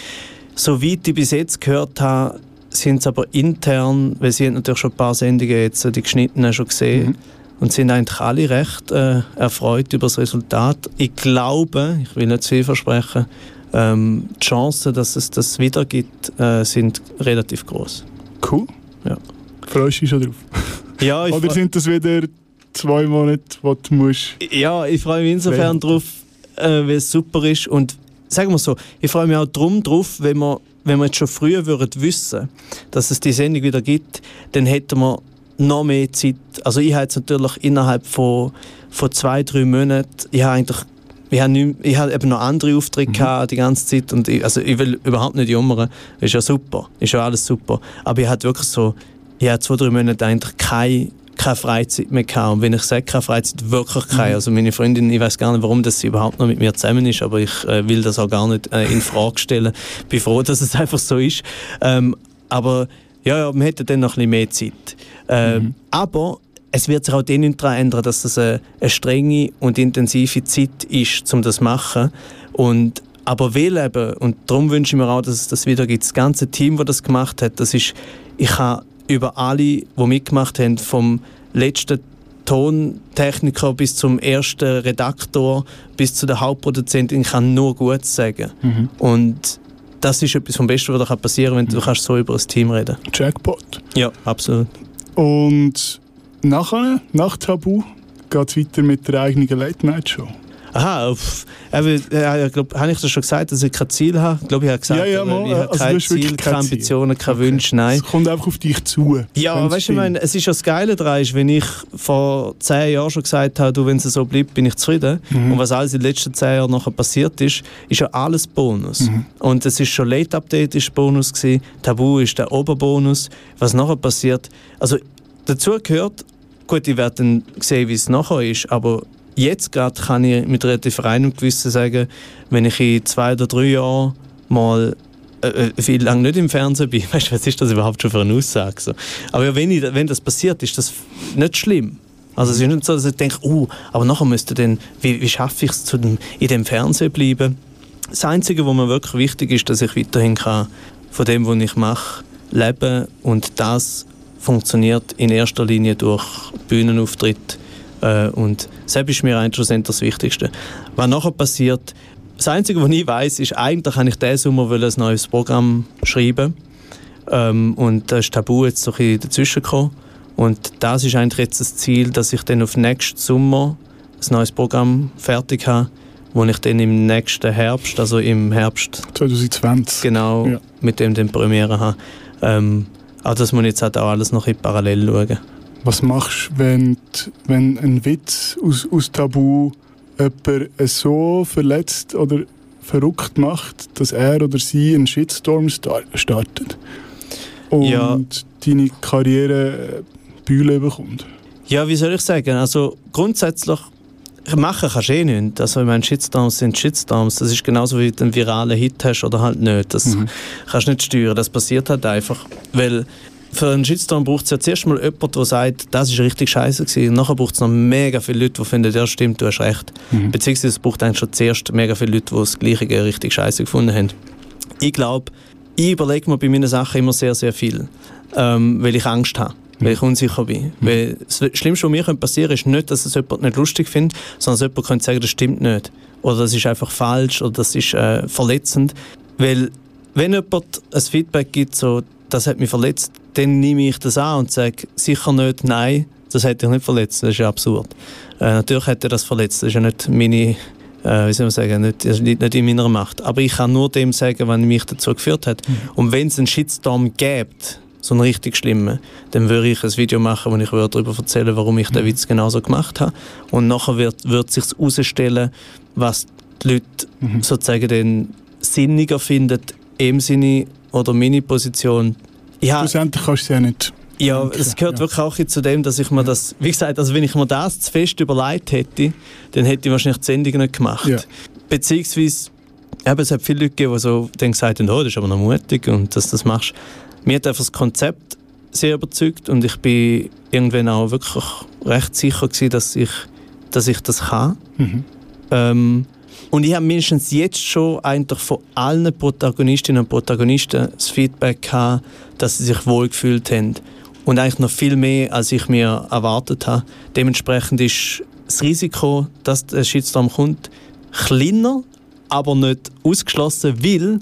Soweit ich bis jetzt gehört habe, sind es aber intern, weil sie natürlich schon ein paar Sendungen jetzt, äh, die geschnittenen schon gesehen, und sind eigentlich alle recht äh, erfreut über das Resultat. Ich glaube, ich will nicht zu viel versprechen, ähm, die Chancen, dass es das wieder gibt, äh, sind relativ groß. Cool. Ja. Freust du dich schon drauf? Ja, ich, Oder sind das wieder zwei Monate, wo du musst... ja, ich freue mich insofern drauf, äh, weil es super ist und sagen wir so, ich freue mich auch drum drauf, wenn wir, wenn wir jetzt schon früher würden wissen, dass es die Sendung wieder gibt, dann hätten wir noch mehr Zeit. Also ich habe jetzt natürlich innerhalb von, von zwei, drei Monaten, ich habe eigentlich ich habe, nicht, ich habe eben noch andere Aufträge gehabt die ganze Zeit und ich, also ich will überhaupt nicht jammern. Ist ja super, ist ja alles super. Aber ich hatte wirklich so, ich hatte zwei, drei Monate eigentlich keine, keine Freizeit mehr gehabt. Und wenn ich sage keine Freizeit, wirklich keine. Also meine Freundin, ich weiß gar nicht, warum dass sie überhaupt noch mit mir zusammen ist, aber ich äh, will das auch gar nicht äh, in Frage stellen. Bin froh, dass es einfach so ist. Ähm, aber ja, ja, man hätte dann noch ein bisschen mehr Zeit. Ähm, Aber es wird sich auch dann nicht daran ändern, dass es eine, eine strenge und intensive Zeit ist, um das zu machen. Und Aber weil eben, und darum wünsche ich mir auch, dass es das wieder gibt, das ganze Team, das das gemacht hat, das ist, ich habe über alle, die mitgemacht haben, vom letzten Tontechniker bis zum ersten Redaktor, bis zu der Hauptproduzentin, ich kann nur gut sagen. Mhm. Und das ist etwas vom Besten, was dir passieren kann, wenn du kannst so über ein Team reden Jackpot. Ja, absolut. Und nachher, nach Tabu, geht es weiter mit der eigenen Late-Night-Show. Aha, auf, äh, glaube, habe ich das schon gesagt, dass ich kein Ziel habe? Ich glaube, ich habe gesagt, Ja, ja, mal, ich habe also kein Ziel, kein keine. Ambitionen, keine Okay. Wünsche, nein. Es kommt einfach auf dich zu. Ja, weißt du, ich meine, es ist ja das Geile daran, ist, wenn ich vor zehn Jahren schon gesagt habe, du, wenn es so bleibt, bin ich zufrieden. Mhm. Und was alles in den letzten zehn Jahren nachher passiert ist, ist ja alles Bonus. Mhm. Und es ist schon Late Update ist Bonus gewesen, Tabu ist der Oberbonus. Was nachher passiert, also dazu gehört, gut, ich werde dann sehen, wie es nachher ist, aber jetzt gerade kann ich mit relativ reinem Gewissen sagen, wenn ich in zwei oder drei Jahren mal äh, äh, viel lang nicht im Fernsehen bin, weißt was ist das überhaupt schon für eine Aussage? So. Aber wenn, ich, wenn das passiert, ist das nicht schlimm. Also es ist nicht so, dass ich denke, oh, aber nachher müsste dann, wie, wie schaffe ich es, dem, in dem Fernsehen bleiben? Das Einzige, was mir wirklich wichtig ist, dass ich weiterhin kann von dem, was ich mache, leben und das funktioniert in erster Linie durch Bühnenauftritt äh, und das ist mir eigentlich schlussendlich das Wichtigste. Was nachher passiert, das Einzige, was ich weiß, ist, eigentlich habe ich diesen Sommer ein neues Programm schreiben ähm, und da ist Tabu jetzt so ein bisschen dazwischen gekommen. Und das ist eigentlich jetzt das Ziel, dass ich dann auf nächsten Sommer ein neues Programm fertig habe, wo ich dann im nächsten Herbst, also im Herbst 2020. genau Ja. mit dem den Premiere habe. Ähm, aber das muss ich jetzt halt auch alles noch in parallel schauen. Was machst du, wenn, wenn ein Witz aus, aus Tabu jemanden so verletzt oder verrückt macht, dass er oder sie einen Shitstorm star startet und Ja. deine Karriere äh, Bühne bekommt? Ja, wie soll ich sagen? Also grundsätzlich machen kannst du eh nichts. Also ich meine, Shitstorms sind Shitstorms. Das ist genauso wie du einen viralen Hit hast oder halt nicht. Das Mhm. kannst du nicht steuern. Das passiert halt einfach. Weil für einen Shitstorm braucht es ja zuerst mal jemanden, der sagt, das ist richtig scheiße gewesen. Und nachher braucht es noch mega viele Leute, die finden, ja stimmt, du hast recht. Mhm. Beziehungsweise es braucht eigentlich schon zuerst mega viele Leute, die das Gleiche richtig scheiße gefunden haben. Ich glaube, ich überlege mir bei meinen Sachen immer sehr, sehr viel. Ähm, weil ich Angst habe. Weil ich unsicher bin. Weil das Schlimmste, was mir könnte passieren ist nicht, dass es jemand nicht lustig findet, sondern dass jemand könnte sagen, das stimmt nicht. Oder das ist einfach falsch oder das ist äh, verletzend. Weil, wenn jemand ein Feedback gibt, so, das hat mich verletzt, dann nehme ich das an und sage sicher nicht, nein, das hätte ich nicht verletzt. Das ist ja absurd. Äh, natürlich hätte er das verletzt. Das ist ja nicht meine, äh, wie soll man sagen, nicht, das liegt nicht in meiner Macht. Aber ich kann nur dem sagen, was mich dazu geführt hat. Und wenn es einen Shitstorm gibt, so einen richtig schlimmen, dann würde ich ein Video machen, wo ich würde darüber erzählen warum ich den Witz genauso gemacht habe. Und nachher wird, wird sich herausstellen, was die Leute sozusagen dann sinniger finden, im Sinne oder meine Position. Ja, Schlussendlich kannst du es ja nicht. ja, es gehört ja. wirklich auch zu dem, dass ich mir das, wie gesagt, also wenn ich mir das zu fest überlegt hätte, dann hätte ich wahrscheinlich die Sendung nicht gemacht. Ja. Beziehungsweise, eben, es hat viele Leute gegeben, die so dann gesagt haben, oh, das ist aber noch mutig und dass du das machst. Mir hat einfach das Konzept sehr überzeugt und ich bin irgendwann auch wirklich recht sicher gewesen, dass ich, dass ich das kann. Mhm. Ähm, und ich habe mindestens jetzt schon eigentlich von allen Protagonistinnen und Protagonisten das Feedback gehabt, dass sie sich wohlgefühlt haben. Und eigentlich noch viel mehr, als ich mir erwartet habe. Dementsprechend ist das Risiko, dass der Shitstorm kommt, kleiner, aber nicht ausgeschlossen, weil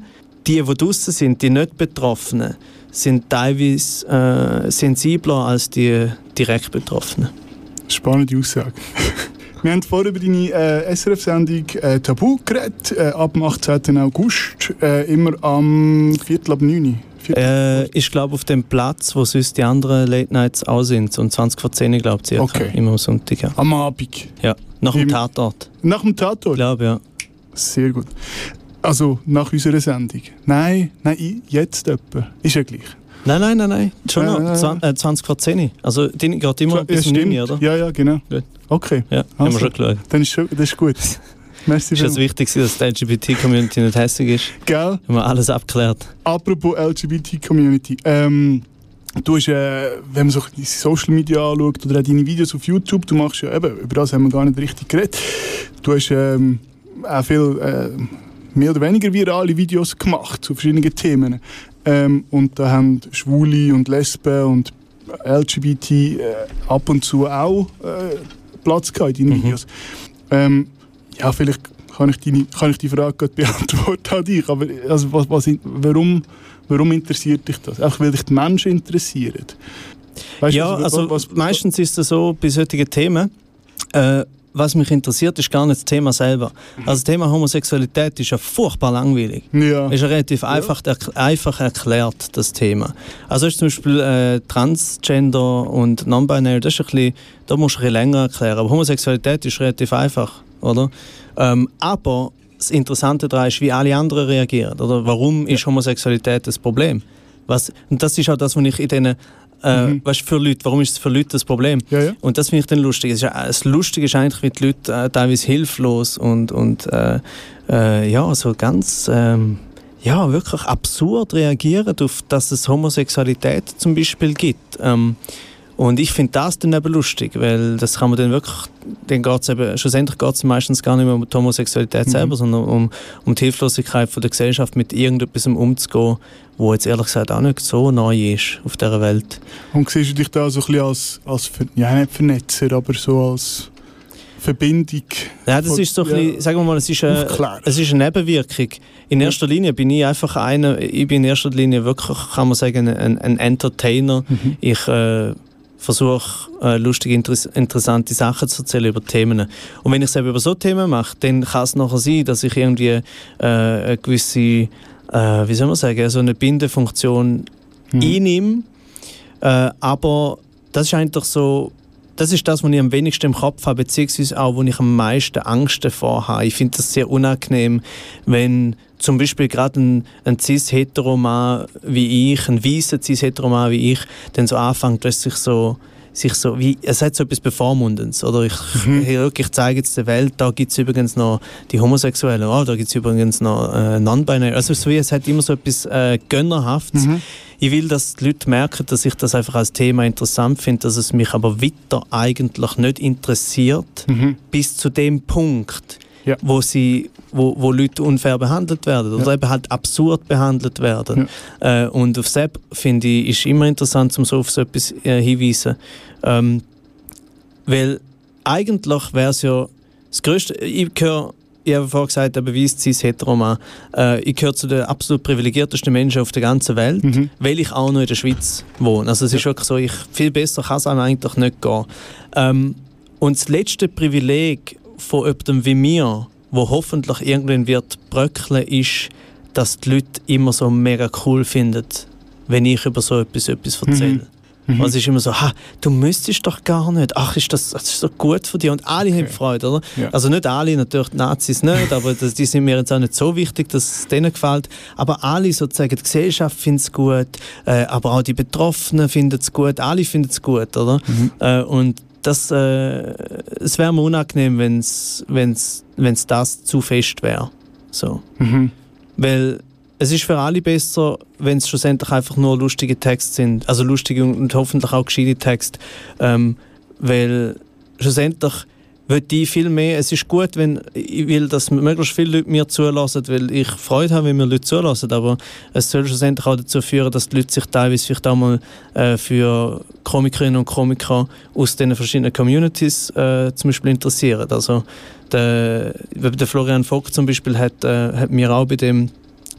die, die draußen sind, die nicht Betroffenen, sind teilweise äh, sensibler als die direkt Betroffenen. Spannende Aussage. Wir haben vorhin über deine äh, SRF-Sendung äh, Tabu geredet, äh, ab dem 18. August, äh, immer am Viertel ab 9 Viertel Äh, ich glaube auf dem Platz, wo sonst die anderen Late Nights auch sind, so um 20 vor 10, glaube ich. Okay. Immer am Sonntag, ja. Am Abend. ja. Nach dem Im- Tatort. Nach dem Ich Tatort? glaube, ja. Sehr gut. Also, nach unserer Sendung. Nein, nein, jetzt etwa. Ist ja gleich. Nein, nein, nein, nein. Schon Äh, noch. äh, Zwan- äh, 20 vor 10. Also, die geht immer Ja, bis um 9, oder? Ja, ja, genau. Gut. Okay, Ja, haben wir Also. schon geschaut. dann ist, schon, das ist gut. Merci Ist es vielmals. wichtig, dass die LGBT-Community nicht hässlich ist? Gell? Haben wir alles abgeklärt. Apropos LGBT-Community. Ähm, du hast, äh, wenn man so die Social Media anschaut oder auch deine Videos auf YouTube, du machst ja eben, über das haben wir gar nicht richtig geredet. Du hast ähm, auch viel äh, mehr oder weniger virale Videos gemacht zu verschiedenen Themen. Ähm, und da haben Schwule und Lesben und LGBT äh, ab und zu auch äh, Platz gehabt in deinen Mhm. Videos. Ähm, ja, vielleicht kann ich, die, kann ich die Frage gerade beantworten an dich, aber also was, was, warum, warum interessiert dich das? Auch weil dich die Menschen interessieren? Weißt du, ja, was- also was- meistens ist es so bei solchen Themen, äh, was mich interessiert, ist gar nicht das Thema selber. Mhm. Also das Thema Homosexualität ist ja furchtbar langweilig. Ja. Ist ja relativ einfach, erk- einfach erklärt, das Thema. Also ist zum Beispiel äh, Transgender und Non-Binary, das ist ein bisschen, da musst du ein bisschen länger erklären. Aber Homosexualität ist relativ einfach, oder? Ähm, aber das Interessante daran ist, wie alle anderen reagieren, oder? Warum ist Homosexualität das Problem? Was, und das ist auch das, was ich in diesen, äh, weißt, du, für Leute, warum ist es für Leute das Problem? Ja, ja. Und das finde ich dann lustig. Es ist Das Lustige ist eigentlich, wie die Leute äh, teilweise hilflos und, und äh, äh, ja, so ganz ähm, ja, wirklich absurd reagieren auf, dass es Homosexualität zum Beispiel gibt. Ähm, und ich finde das dann eben lustig, weil das kann man dann wirklich, dann geht's eben, schlussendlich geht es meistens gar nicht mehr um die Homosexualität selber, sondern um, um die Hilflosigkeit von der Gesellschaft mit irgendetwas umzugehen, wo jetzt ehrlich gesagt auch nicht so neu ist auf dieser Welt. Und siehst du dich da so ein bisschen als, als ja, nicht Vernetzer, aber so als Verbindung? Ja, das ist so ein ja, bisschen, sagen wir mal, es ist, eine, Aufklären. es ist eine Nebenwirkung. In erster Linie bin ich einfach einer, ich bin in erster Linie wirklich, kann man sagen, ein, ein Entertainer. Mhm. Ich äh, versuche, äh, lustige, interess interessante Sachen zu erzählen über Themen. Und wenn ich es eben über so Themen mache, dann kann es nachher sein, dass ich irgendwie äh, eine gewisse, äh, wie soll man sagen, so eine Bindefunktion Mhm. einnehme. Äh, aber das ist eigentlich so, das ist das, was ich am wenigsten im Kopf habe, beziehungsweise auch, wo ich am meisten Angst davor habe. Ich finde das sehr unangenehm, wenn zum Beispiel gerade ein, ein cis-heteroman wie ich, ein weißer cis-heteroman wie ich, dann so anfängt, dass sich so sich so wie, es hat so etwas Bevormundendes, oder? Ich, hey, look, ich zeige jetzt der Welt, da gibt es übrigens noch die Homosexuellen, oh, da gibt es übrigens noch äh, Non-Binary, also so wie, es hat immer so etwas äh, Gönnerhaftes. Ich will, dass die Leute merken, dass ich das einfach als Thema interessant finde, dass es mich aber weiter eigentlich nicht interessiert, bis zu dem Punkt, Ja. wo, sie, wo, wo Leute unfair behandelt werden oder eben halt absurd behandelt werden. Äh, und auf Sepp finde ich, ist immer interessant, um so auf so etwas äh, hinweisen. Ähm, weil eigentlich wäre es ja das Größte, ich gehöre, ich habe vorhin gesagt, eben weiss, cis, heteroman, äh, ich gehöre zu den absolut privilegiertesten Menschen auf der ganzen Welt, weil ich auch noch in der Schweiz wohne. Also es ist wirklich so, ich, viel besser kann es einem eigentlich nicht gehen. Ähm, und das letzte Privileg von jemandem wie mir, wo hoffentlich irgendwann wird bröckeln, ist, dass die Leute immer so mega cool finden, wenn ich über so etwas, etwas erzähle. Also es ist immer so, ha, du müsstest doch gar nicht. Ach, ist das, das ist so gut für dich. Und alle haben Freude, oder? Ja. Also nicht alle, natürlich die Nazis nicht, aber das, die sind mir jetzt auch nicht so wichtig, dass es denen gefällt. Aber alle sozusagen, die Gesellschaft findet es gut, äh, aber auch die Betroffenen finden es gut, alle finden es gut, oder? Äh, und das, äh, es wäre mir unangenehm, wenn es wenn's, wenn's das zu fest wäre. So. Weil es ist für alle besser, wenn es schlussendlich einfach nur lustige Texte sind. Also lustige und, und hoffentlich auch gescheite Texte. Ähm, weil schlussendlich will ich viel mehr, es ist gut, wenn ich will, dass möglichst viele Leute mir zulassen, weil ich Freude habe, wenn mir Leute zulassen, aber es soll schlussendlich auch dazu führen, dass die Leute sich teilweise vielleicht auch mal äh, für Komikerinnen und Komiker aus den verschiedenen Communities äh, zum Beispiel interessieren. Also der, der Florian Vogt zum Beispiel hat, äh, hat mir auch bei dem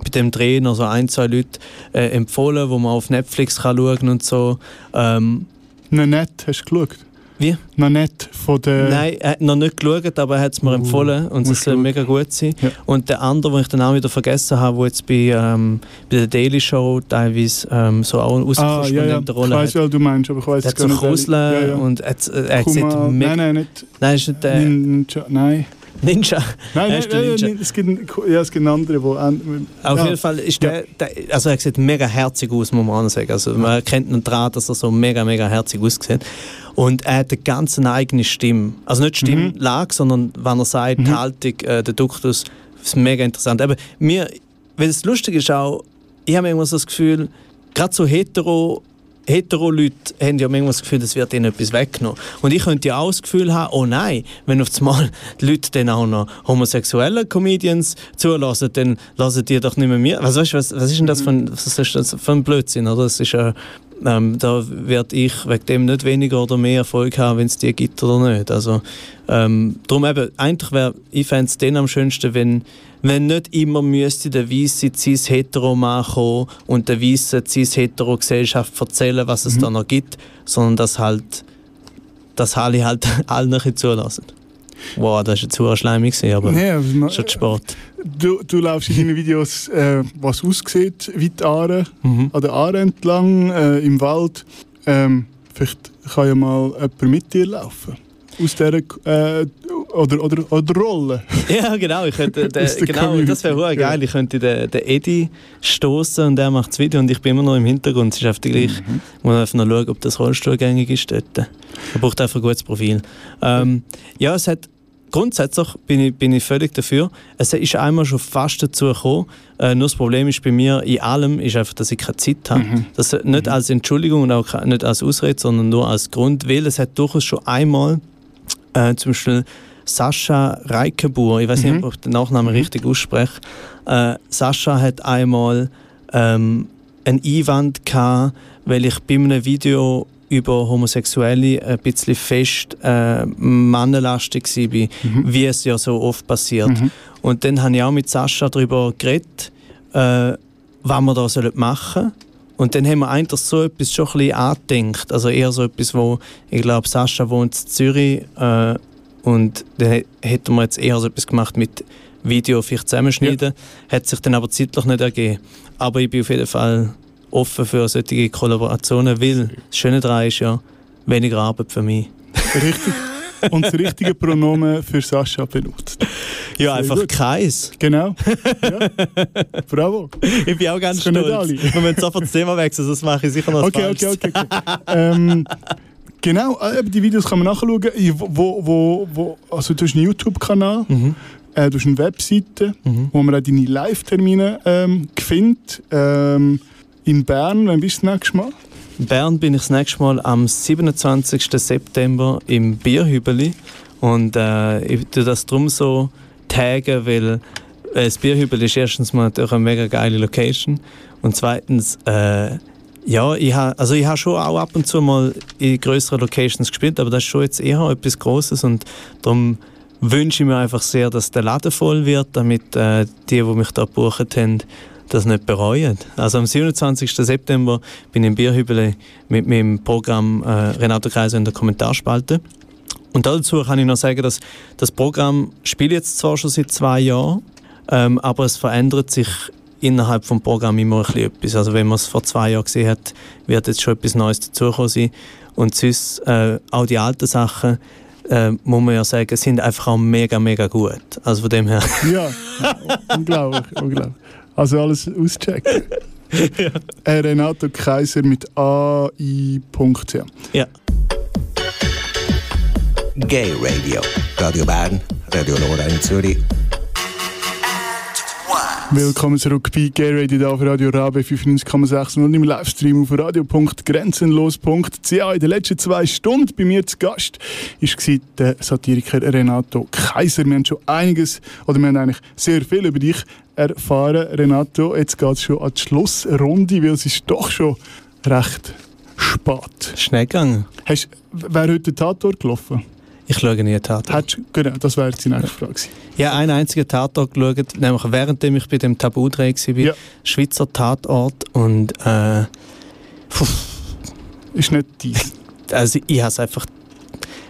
bei dem Drehen also ein, zwei Leute äh, empfohlen, wo man auf Netflix kann schauen und so. Ähm, Nanette, hast du geschaut? Wie? Nanette von der... Nein, er hat noch nicht geschaut, aber er hat es mir Uh, empfohlen und es soll mega gut sein. Ja. Und der andere, den ich dann auch wieder vergessen habe, der jetzt bei, ähm, bei der Daily Show teilweise ähm, so auch eine Ah, ja, ja. Ich Rolle weiss, hat. wer du meinst, aber ich hat jetzt so gar nicht. Kruseln welche. ja, ja. und hat, äh, er Kuma- sieht mega... Nein, nein, nicht Nein, ist nicht der Ninja. Nein. Ninja. Nein, nein, nein, Ninja. nein, es gibt, ja, es gibt andere, die... an- Auf ja. jeden Fall ist der, der, also er sieht mega herzig aus, muss man sagen. Also man erkennt ihn dran, dass er so mega, mega herzig aussieht. Und er hat eine ganz eigene Stimme. Also nicht Stimmlage, sondern wenn er sagt, die Haltung, äh, der Duktus, ist mega interessant. Aber mir, weil es lustig ist auch, ich habe immer so das Gefühl, gerade so hetero Hetero-Leute haben ja manchmal das Gefühl, es wird ihnen etwas weggenommen. Und ich könnte ja auch das Gefühl haben, oh nein, wenn auf einmal die Leute dann auch noch homosexuelle Comedians zulassen, dann lassen die doch nicht mehr mir. Was, weißt, was, was ist denn das für ein, was ist das für ein Blödsinn? Oder? Das ist, äh, ähm, da werde ich wegen dem nicht weniger oder mehr Erfolg haben, wenn es die gibt oder nicht. Also, ähm, darum eben, eigentlich wäre, ich fände es dann am schönsten, wenn wenn nicht immer müsste der weiße cis-hetero-Mann kommen und der weiße cis-hetero-Gesellschaft erzählen, was es mhm. da noch gibt, sondern dass halt, dass alle halt alle ein zulassen. Wow, das war zu schleimig, aber nee, schon Sport. Du, du laufst in deinen Videos, äh, was aussieht, wie die Aare, mhm. an der Aare entlang, äh, im Wald. Ähm, vielleicht kann ja mal jemand mit dir laufen aus dieser äh, oder, oder, oder Rolle. Ja, genau. Ich könnte, der, genau das wäre geil. Ich könnte den, den Eddie stoßen und der macht das Video und ich bin immer noch im Hintergrund. Es ist einfach gleich. Mhm. Ich muss einfach noch schauen, ob das Rollstuhlgängig ist dort. Er braucht einfach ein gutes Profil. Ähm, ja, es hat grundsätzlich bin ich, bin ich völlig dafür. Es ist einmal schon fast dazu gekommen. Äh, nur das Problem ist bei mir in allem, ist einfach, dass ich keine Zeit habe. Mhm. Das nicht mhm. als Entschuldigung und auch nicht als Ausrede, sondern nur als Grund, weil es hat durchaus schon einmal äh, zum Beispiel Sascha Reikebuhr, ich weiß mhm. nicht, ob ich den Nachnamen mhm. richtig ausspreche. Äh, Sascha hat einmal ähm, einen Einwand gehabt, weil ich bei einem Video über Homosexuelle ein bisschen fest äh, mannenlastig war, mhm. wie es ja so oft passiert. Mhm. Und dann habe ich auch mit Sascha darüber geredet, äh, was wir da machen sollen. Und dann haben wir eigentlich so etwas schon ein bisschen angedenkt. Also eher so etwas, wo, ich glaube, Sascha wohnt in Zürich äh, und dann hätten wir jetzt eher so etwas gemacht mit Video vielleicht zusammenschneiden. Ja. Hat sich dann aber zeitlich nicht ergeben. Aber ich bin auf jeden Fall offen für solche Kollaborationen, weil das Schöne daran ist ja, weniger Arbeit für mich. Richtig. Und das richtige Pronomen für Sascha benutzt. Ja, einfach gut. keins. Genau. Ja. Bravo. Ich bin auch ganz stolz. Wir müssen sofort das Thema wechseln, sonst mache ich sicher noch okay, okay, okay, okay, okay. ähm, Genau, äh, die Videos kann man nachschauen. Wo, wo, wo, also du hast einen YouTube-Kanal, mhm. äh, du hast eine Webseite, mhm. wo man auch deine Live-Termine ähm, findet. Ähm, in Bern, wann bist du das nächste Mal? In Bern bin ich das nächste Mal am 27. September im Bierhübeli. Und äh, ich tue das darum so taggen, weil äh, das Bierhübeli ist erstens mal natürlich eine mega geile Location und zweitens äh, ja, ich habe also ich schon auch ab und zu mal in größeren Locations gespielt, aber das ist schon jetzt eher etwas Großes und darum wünsche ich mir einfach sehr, dass der Laden voll wird, damit äh, die, die mich da gebucht haben, das nicht bereuen. Also am 27. September bin ich im Bierhübel mit meinem Programm äh, Renato Kaiser in der Kommentarspalte. Und dazu kann ich noch sagen, dass das Programm spielt jetzt zwar schon seit zwei Jahren, ähm, aber es verändert sich innerhalb des Programms immer ein bisschen etwas. Also wenn man es vor zwei Jahren gesehen hat, wird jetzt schon etwas Neues dazugekommen sein. Und sonst, äh, auch die alten Sachen, äh, muss man ja sagen, sind einfach auch mega, mega gut. Also von dem her. Ja, unglaublich, unglaublich. Also alles auschecken. ja. Äh, Renato Kaiser mit AI.ch. Ja. Gay Radio. Radio Bern, Radio Lora in Zürich Willkommen zurück bei Gay Radio auf Radio Rabe 95,6 und im Livestream auf radio.grenzenlos.ch. In den letzten zwei Stunden bei mir zu Gast war der Satiriker Renato Kaiser. Wir haben schon einiges, oder wir haben eigentlich sehr viel über dich erfahren, Renato. Jetzt geht es schon an die Schlussrunde, weil es ist doch schon recht spät. Schnell gegangen. Hast, wer heute den Tatort gelaufen? Ich schaue nie Tatort. Hättest, genau, das wäre die nächste Frage. Ja, einen einzigen Tatort geschaut, nämlich während ich bei dem Tabu-Dreh war, ja. Schweizer Tatort und äh, Ist nicht dies. Also ich habe es einfach...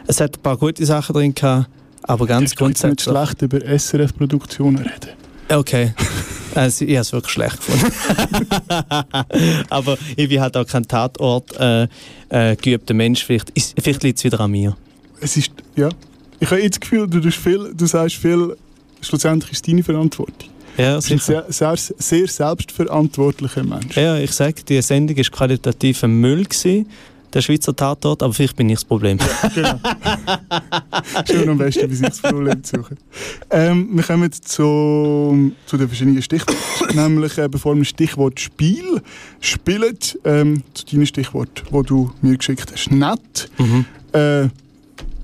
Es hat ein paar gute Sachen drin gehabt, aber ganz ich grundsätzlich... Ich nicht schlecht über SRF-Produktionen reden. Okay. Also, ich habe es wirklich schlecht gefunden. aber ich bin halt auch kein Tatort äh, äh, geübter Mensch. Vielleicht, vielleicht liegt es wieder an mir es ist, ja, ich habe jetzt das Gefühl, du, viel, du sagst viel, schlussendlich ist deine Verantwortung. Ja, du bist ein sehr, sehr, sehr selbstverantwortlicher Mensch. Ja, ich sage, die Sendung war qualitativ ein Müll. Gewesen. der Schweizer Tatort, aber vielleicht bin ich das Problem. Genau. Schön am besten, wie sich das Problem suchen. Ähm, wir kommen zu, zu den verschiedenen Stichworten. Nämlich, äh, bevor wir Stichwort Spiel spielen, ähm, zu deinen Stichwort, wo du mir geschickt hast. Nett. Mhm. Äh,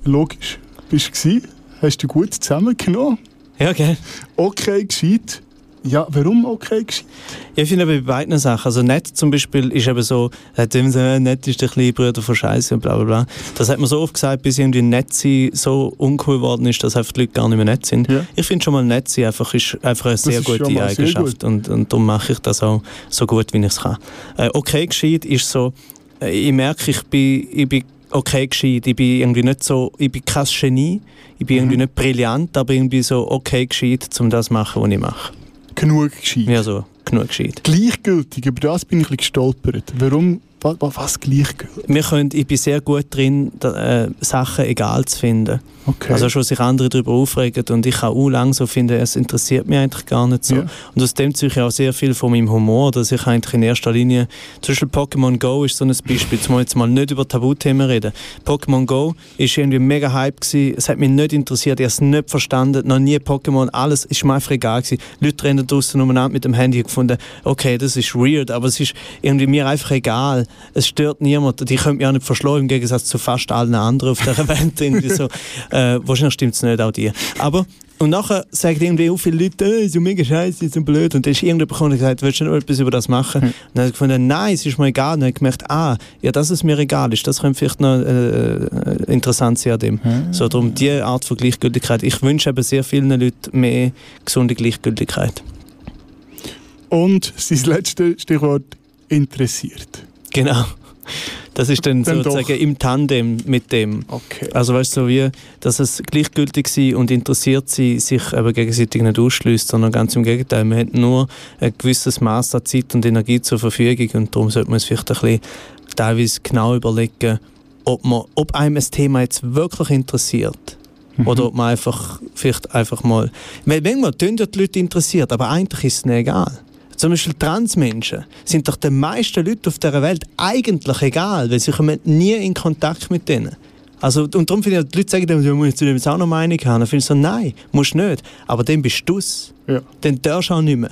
logisch. Bist du? Hast du gut zusammengenommen? Ja, gell? Okay, gescheit. Ja, warum okay gescheit? Ja, ich finde aber bei beiden Sachen, also nett zum Beispiel ist eben so, hat immer so, äh, nett ist der kleine Bruder von Scheiße und bla bla bla. Das hat man so oft gesagt, bis irgendwie nett sein so uncool geworden ist, dass einfach die Leute gar nicht mehr nett sind. Ja. Ich finde schon mal nett sein einfach, ist einfach eine sehr gute sehr Eigenschaft gut. und, und darum mache ich das auch so gut, wie ich es kann. Äh, okay gescheit ist so, äh, ich merke, ich bin, ich bin okay gescheit, ich bin irgendwie nicht so, ich bin kein Genie, ich bin Mhm. irgendwie nicht brillant, aber irgendwie so okay gescheit, um das zu machen, was ich mache. Genug gescheit. Ja, so, genug gescheit. Gleichgültig, über das bin ich ein bisschen gestolpert. Warum, was, was? Wir können, ich bin sehr gut drin, da, äh, Sachen egal zu finden. Okay. Also schon sich andere darüber aufregen und ich kann auch lang so finden, es interessiert mich eigentlich gar nicht so. Ja. Und aus dem ziehe ich auch sehr viel von meinem Humor, dass ich eigentlich in erster Linie, zum Beispiel Pokémon Go ist so ein Beispiel, jetzt mal jetzt mal nicht über Tabuthemen reden. Pokémon Go ist irgendwie mega Hype gewesen, es hat mich nicht interessiert, ich habe es nicht verstanden, noch nie Pokémon, alles ist mir einfach egal gewesen. Leute rennen draussen umeinander mit dem Handy und gefunden, okay, das ist weird, aber es ist irgendwie mir einfach egal. Es stört niemand, die können mich auch nicht verschlagen, im Gegensatz zu fast allen anderen auf dieser Welt irgendwie so. Äh, wahrscheinlich stimmt es nicht, auch die. Aber und nachher sagen irgendwie auch viele Leute, äh, so mega scheiße, so blöd. Und dann ist irgendjemand gekommen und gesagt, willst du noch etwas über das machen? Und dann habe ich gefunden, nein, es ist mir egal. Und dann habe ich gemerkt, ah, ja, dass es mir egal ist, das könnte vielleicht noch äh, interessant sein an dem. So, darum diese Art von Gleichgültigkeit. Ich wünsche eben sehr vielen Leuten mehr gesunde Gleichgültigkeit. Und sein letztes Stichwort interessiert. Genau. Das ist dann, Dann sozusagen doch. im Tandem mit dem. Okay. Also weißt du, so wie, dass es gleichgültig sein und interessiert sein sich eben gegenseitig nicht ausschließt, sondern ganz im Gegenteil. Man hat nur ein gewisses Maß an Zeit und Energie zur Verfügung und darum sollte man es vielleicht ein bisschen teilweise genau überlegen, ob, man, ob einem ein Thema jetzt wirklich interessiert. Oder ob man einfach vielleicht einfach mal. Weil manchmal tun ja die Leute interessiert, aber eigentlich ist es ihnen egal. Zum Beispiel Transmenschen sind doch den meisten Leuten auf dieser Welt eigentlich egal, weil sie kommen nie in Kontakt mit denen. Also, und darum finde ich, die Leute sagen, dann, ja, muss ich zu dem jetzt auch noch Meinung haben. Dann finde ich so, nein, musst nicht. Aber dann bist du es. Ja. Dann darfst du auch nicht mehr.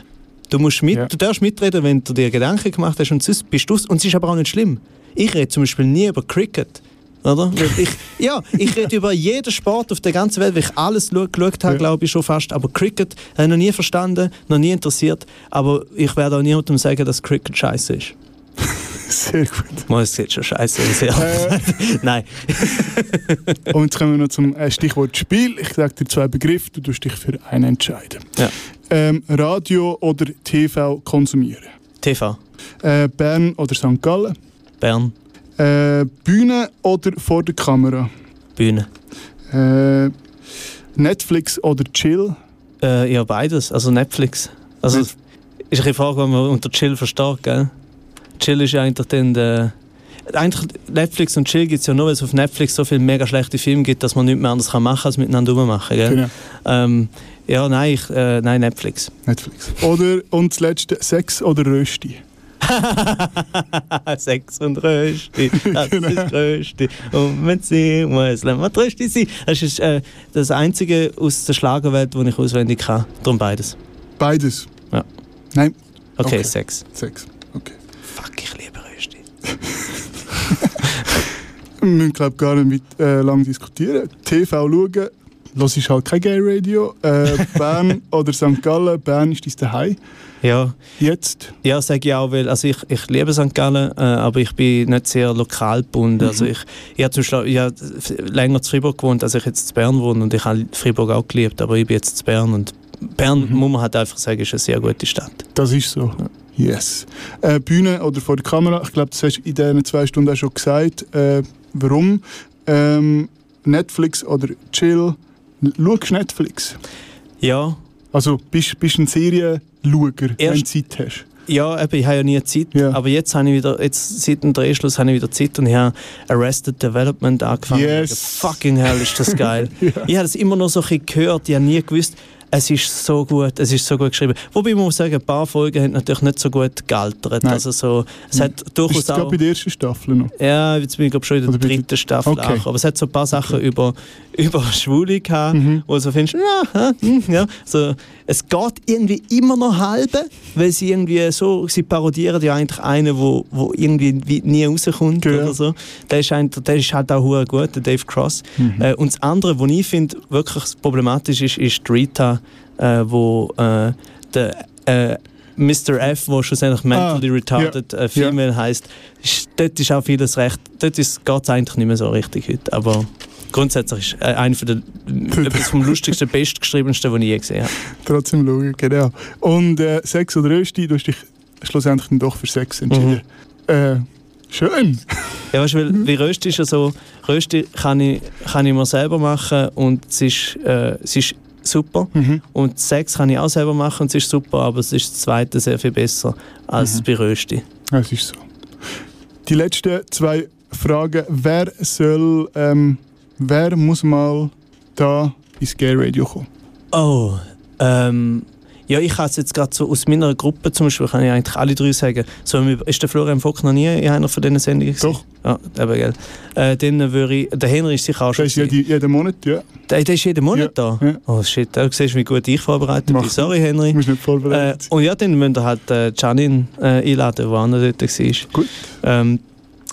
Du, musst mit, Ja. du darfst mitreden, wenn du dir Gedanken gemacht hast und sonst bist du es. Und es ist aber auch nicht schlimm. Ich rede zum Beispiel nie über Cricket. Oder? Ich, ja, ich rede über jeden Sport auf der ganzen Welt, weil ich alles schau- geschaut habe, glaube ich schon fast. Aber Cricket habe ich noch nie verstanden, noch nie interessiert. Aber ich werde auch niemandem sagen, dass Cricket scheiße ist. Sehr gut. Mal, es sieht schon scheiße aus. Äh, Nein. und jetzt kommen wir noch zum äh, Stichwort Spiel. Ich sage dir zwei Begriffe, du tust dich für einen entscheiden. Ja. Ähm, Radio oder TV konsumieren. TV. Äh, Bern oder St. Gallen. Bern. Äh, Bühne oder vor der Kamera. Bühne. Äh, Netflix oder Chill. Äh, ja, beides. Also Netflix. Also, Net- ist ein bisschen die Frage, was man unter Chill versteht, gell? Chill ist ja eigentlich dann der... Eigentlich Netflix und Chill gibt es ja nur, weil es auf Netflix so viele mega schlechte Filme gibt, dass man nichts mehr anderes kann machen als miteinander rummachen, gell? Genau. Ähm, ja, nein, ich, äh, nein, Netflix. Netflix. Oder, und das letzte, Sex oder Rösti. Sex und Rösti, das ist das Rösti. Und wenn sie muss, wir die Rösti sein. Das ist äh, das Einzige aus der Schlagerwelt, das ich auswendig kann. Darum beides. Beides. Ja. Nein, Okay, Okay. Sex. Sex. Okay. Fuck, ich liebe Rösti. Wir müssen, glaube gar nicht mit, äh, lange diskutieren. TV schauen, los ist halt kein Gay Radio. Äh, Bern oder St. Gallen, Bern ist dein Daheim. Ja, Jetzt. ja sage ich auch, weil also ich, ich liebe St. Gallen, äh, aber ich bin nicht sehr lokal gebunden. Also ich, ich habe zum Beispiel ich habe länger zu Fribourg gewohnt, als ich jetzt zu Bern wohne und ich habe Fribourg auch geliebt, aber ich bin jetzt zu Bern und Bern, muss man halt einfach sagen, ist eine sehr gute Stadt. Das ist so. Yes. Äh, Bühne oder vor der Kamera, ich glaube, das hast du in diesen zwei Stunden auch schon gesagt. Äh, warum? Ähm, Netflix oder Chill. Schaust du Netflix? Ja, Also bist du ein Serienschauer, wenn du Zeit hast? Ja, eben, ich habe ja nie Zeit, Ja. aber jetzt habe ich wieder, jetzt seit dem Drehschluss habe ich wieder Zeit und ich habe Arrested Development angefangen. Yes. Fucking hell, ist das geil. Ich habe das immer noch so ein bisschen gehört, ich habe nie gewusst, es ist so gut, es ist so gut geschrieben. Wobei man muss sagen, ein paar Folgen haben natürlich nicht so gut gealtert. Nein. Also so, es hat durchaus Ist auch... bei der ersten Staffel noch? Ja, jetzt bin ich glaube schon in der Oder dritten Staffel Okay. auch. Aber es hat so ein paar Sachen über, über Schwule gehabt, Mhm. wo du so findest, ja, hm, ja. So, es geht irgendwie immer noch halbe, weil sie irgendwie so, sie parodieren ja eigentlich einen, wo, wo irgendwie wie nie rauskommt Ja. oder so. Der ist, ein, der ist halt auch hure gut, der Dave Cross. Mhm. Äh, und das andere, was ich finde, wirklich problematisch ist, ist Rita, äh, wo äh, der äh, Mr. F, wo schlussendlich mentally retarded äh, female heisst, ist, dort ist auch vieles recht, dort geht es eigentlich nicht mehr so richtig heute, aber grundsätzlich ist äh, einer von der, etwas vom lustigsten, bestgeschriebensten, was ich je gesehen habe. Trotzdem schauen, genau. Und äh, Sex oder Rösti, du hast dich schlussendlich dann doch für Sex entschieden. Mhm. Äh, schön. Ja, weißt du, weil, wie Rösti ist ja so, Rösti kann ich, kann ich mir selber machen und es ist, äh, es ist super. Mhm. Und Sex kann ich auch selber machen und es ist super, aber es ist das zweite sehr viel besser als Mhm. bei Rösti. Es ist so. Die letzten zwei Fragen. Wer soll, ähm, wer muss mal da ins Gay Radio kommen? Oh, ähm, ja, ich kann es jetzt gerade so aus meiner Gruppe zum Beispiel, kann ich eigentlich alle drei sagen. So, ist der Florian Vogt noch nie in einer von diesen Sendungen? gewesen? Doch. Ja, eben, gell. Äh, dann würde ich, der Henry ist sicher auch schon. Das ist gewesen. jede, jeden Monat, ja. Der, der ist jeden Monat Ja, da? ja. Oh shit, da siehst du, wie gut ich vorbereitet bin. Mach. Sorry, Henry. Du musst nicht Äh, vorbereitet sein. und ja, dann müssen wir halt äh, Janin äh, einladen, der auch noch dort war. Gut. Ähm,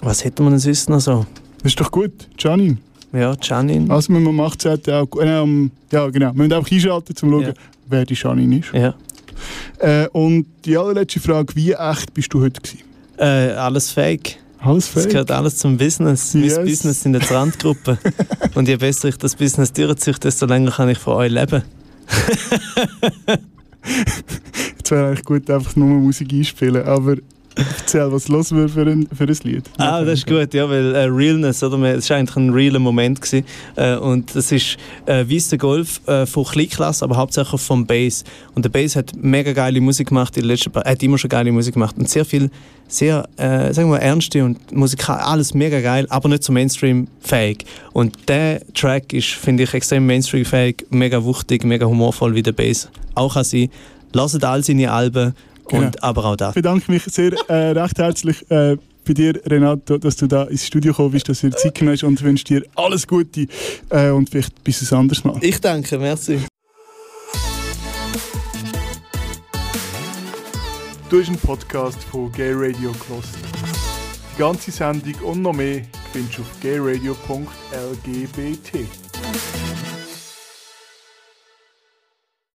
was hätten wir denn sonst noch so? Das ist doch gut. Janine. Ja, Janin. Also müssen wir am 18. August, äh, am- ja genau, wir müssen einfach einschalten, um zu schauen, Ja. wer die Janine ist. Ja. Äh, und die allerletzte Frage, wie echt bist du heute gewesen? Äh, alles fake. Alles fake? gehört alles zum Business. Yes. Mein Business in der Randgruppe. Und je besser ich das Business durchziehe, desto länger kann ich von euch leben. Jetzt wäre eigentlich gut, einfach nur Musik einspielen, aber erzähl, was los wäre für ein, für ein Lied. Ah, das ist gut, ja, weil äh, Realness, oder? Es war eigentlich ein realer Moment. Gewesen. Äh, und das ist äh, Weißer Golf äh, von Kleinklasse, aber hauptsächlich vom Bass. Und der Bass hat mega geile Musik gemacht in den letzten paar, hat immer schon geile Musik gemacht. Und sehr viel, sehr, äh, sagen wir mal, ernste und musikal, alles mega geil, aber nicht so Mainstream-fähig. Und der Track ist, finde ich, extrem Mainstream-fähig, mega wuchtig, mega humorvoll wie der Bass. Auch kann sein. Lasst all seine Alben, und, Genau. aber auch das. Ich bedanke mich sehr äh, recht herzlich äh, bei dir, Renato, dass du da ins Studio gekommen bist, dass du dir Zeit genommen hast und wünsche dir alles Gute äh, und vielleicht bis ein anderes Mal. Ich danke, merci. Du hast einen Podcast von Gay Radio gehört. Die ganze Sendung und noch mehr findest du auf gayradio.lgbt.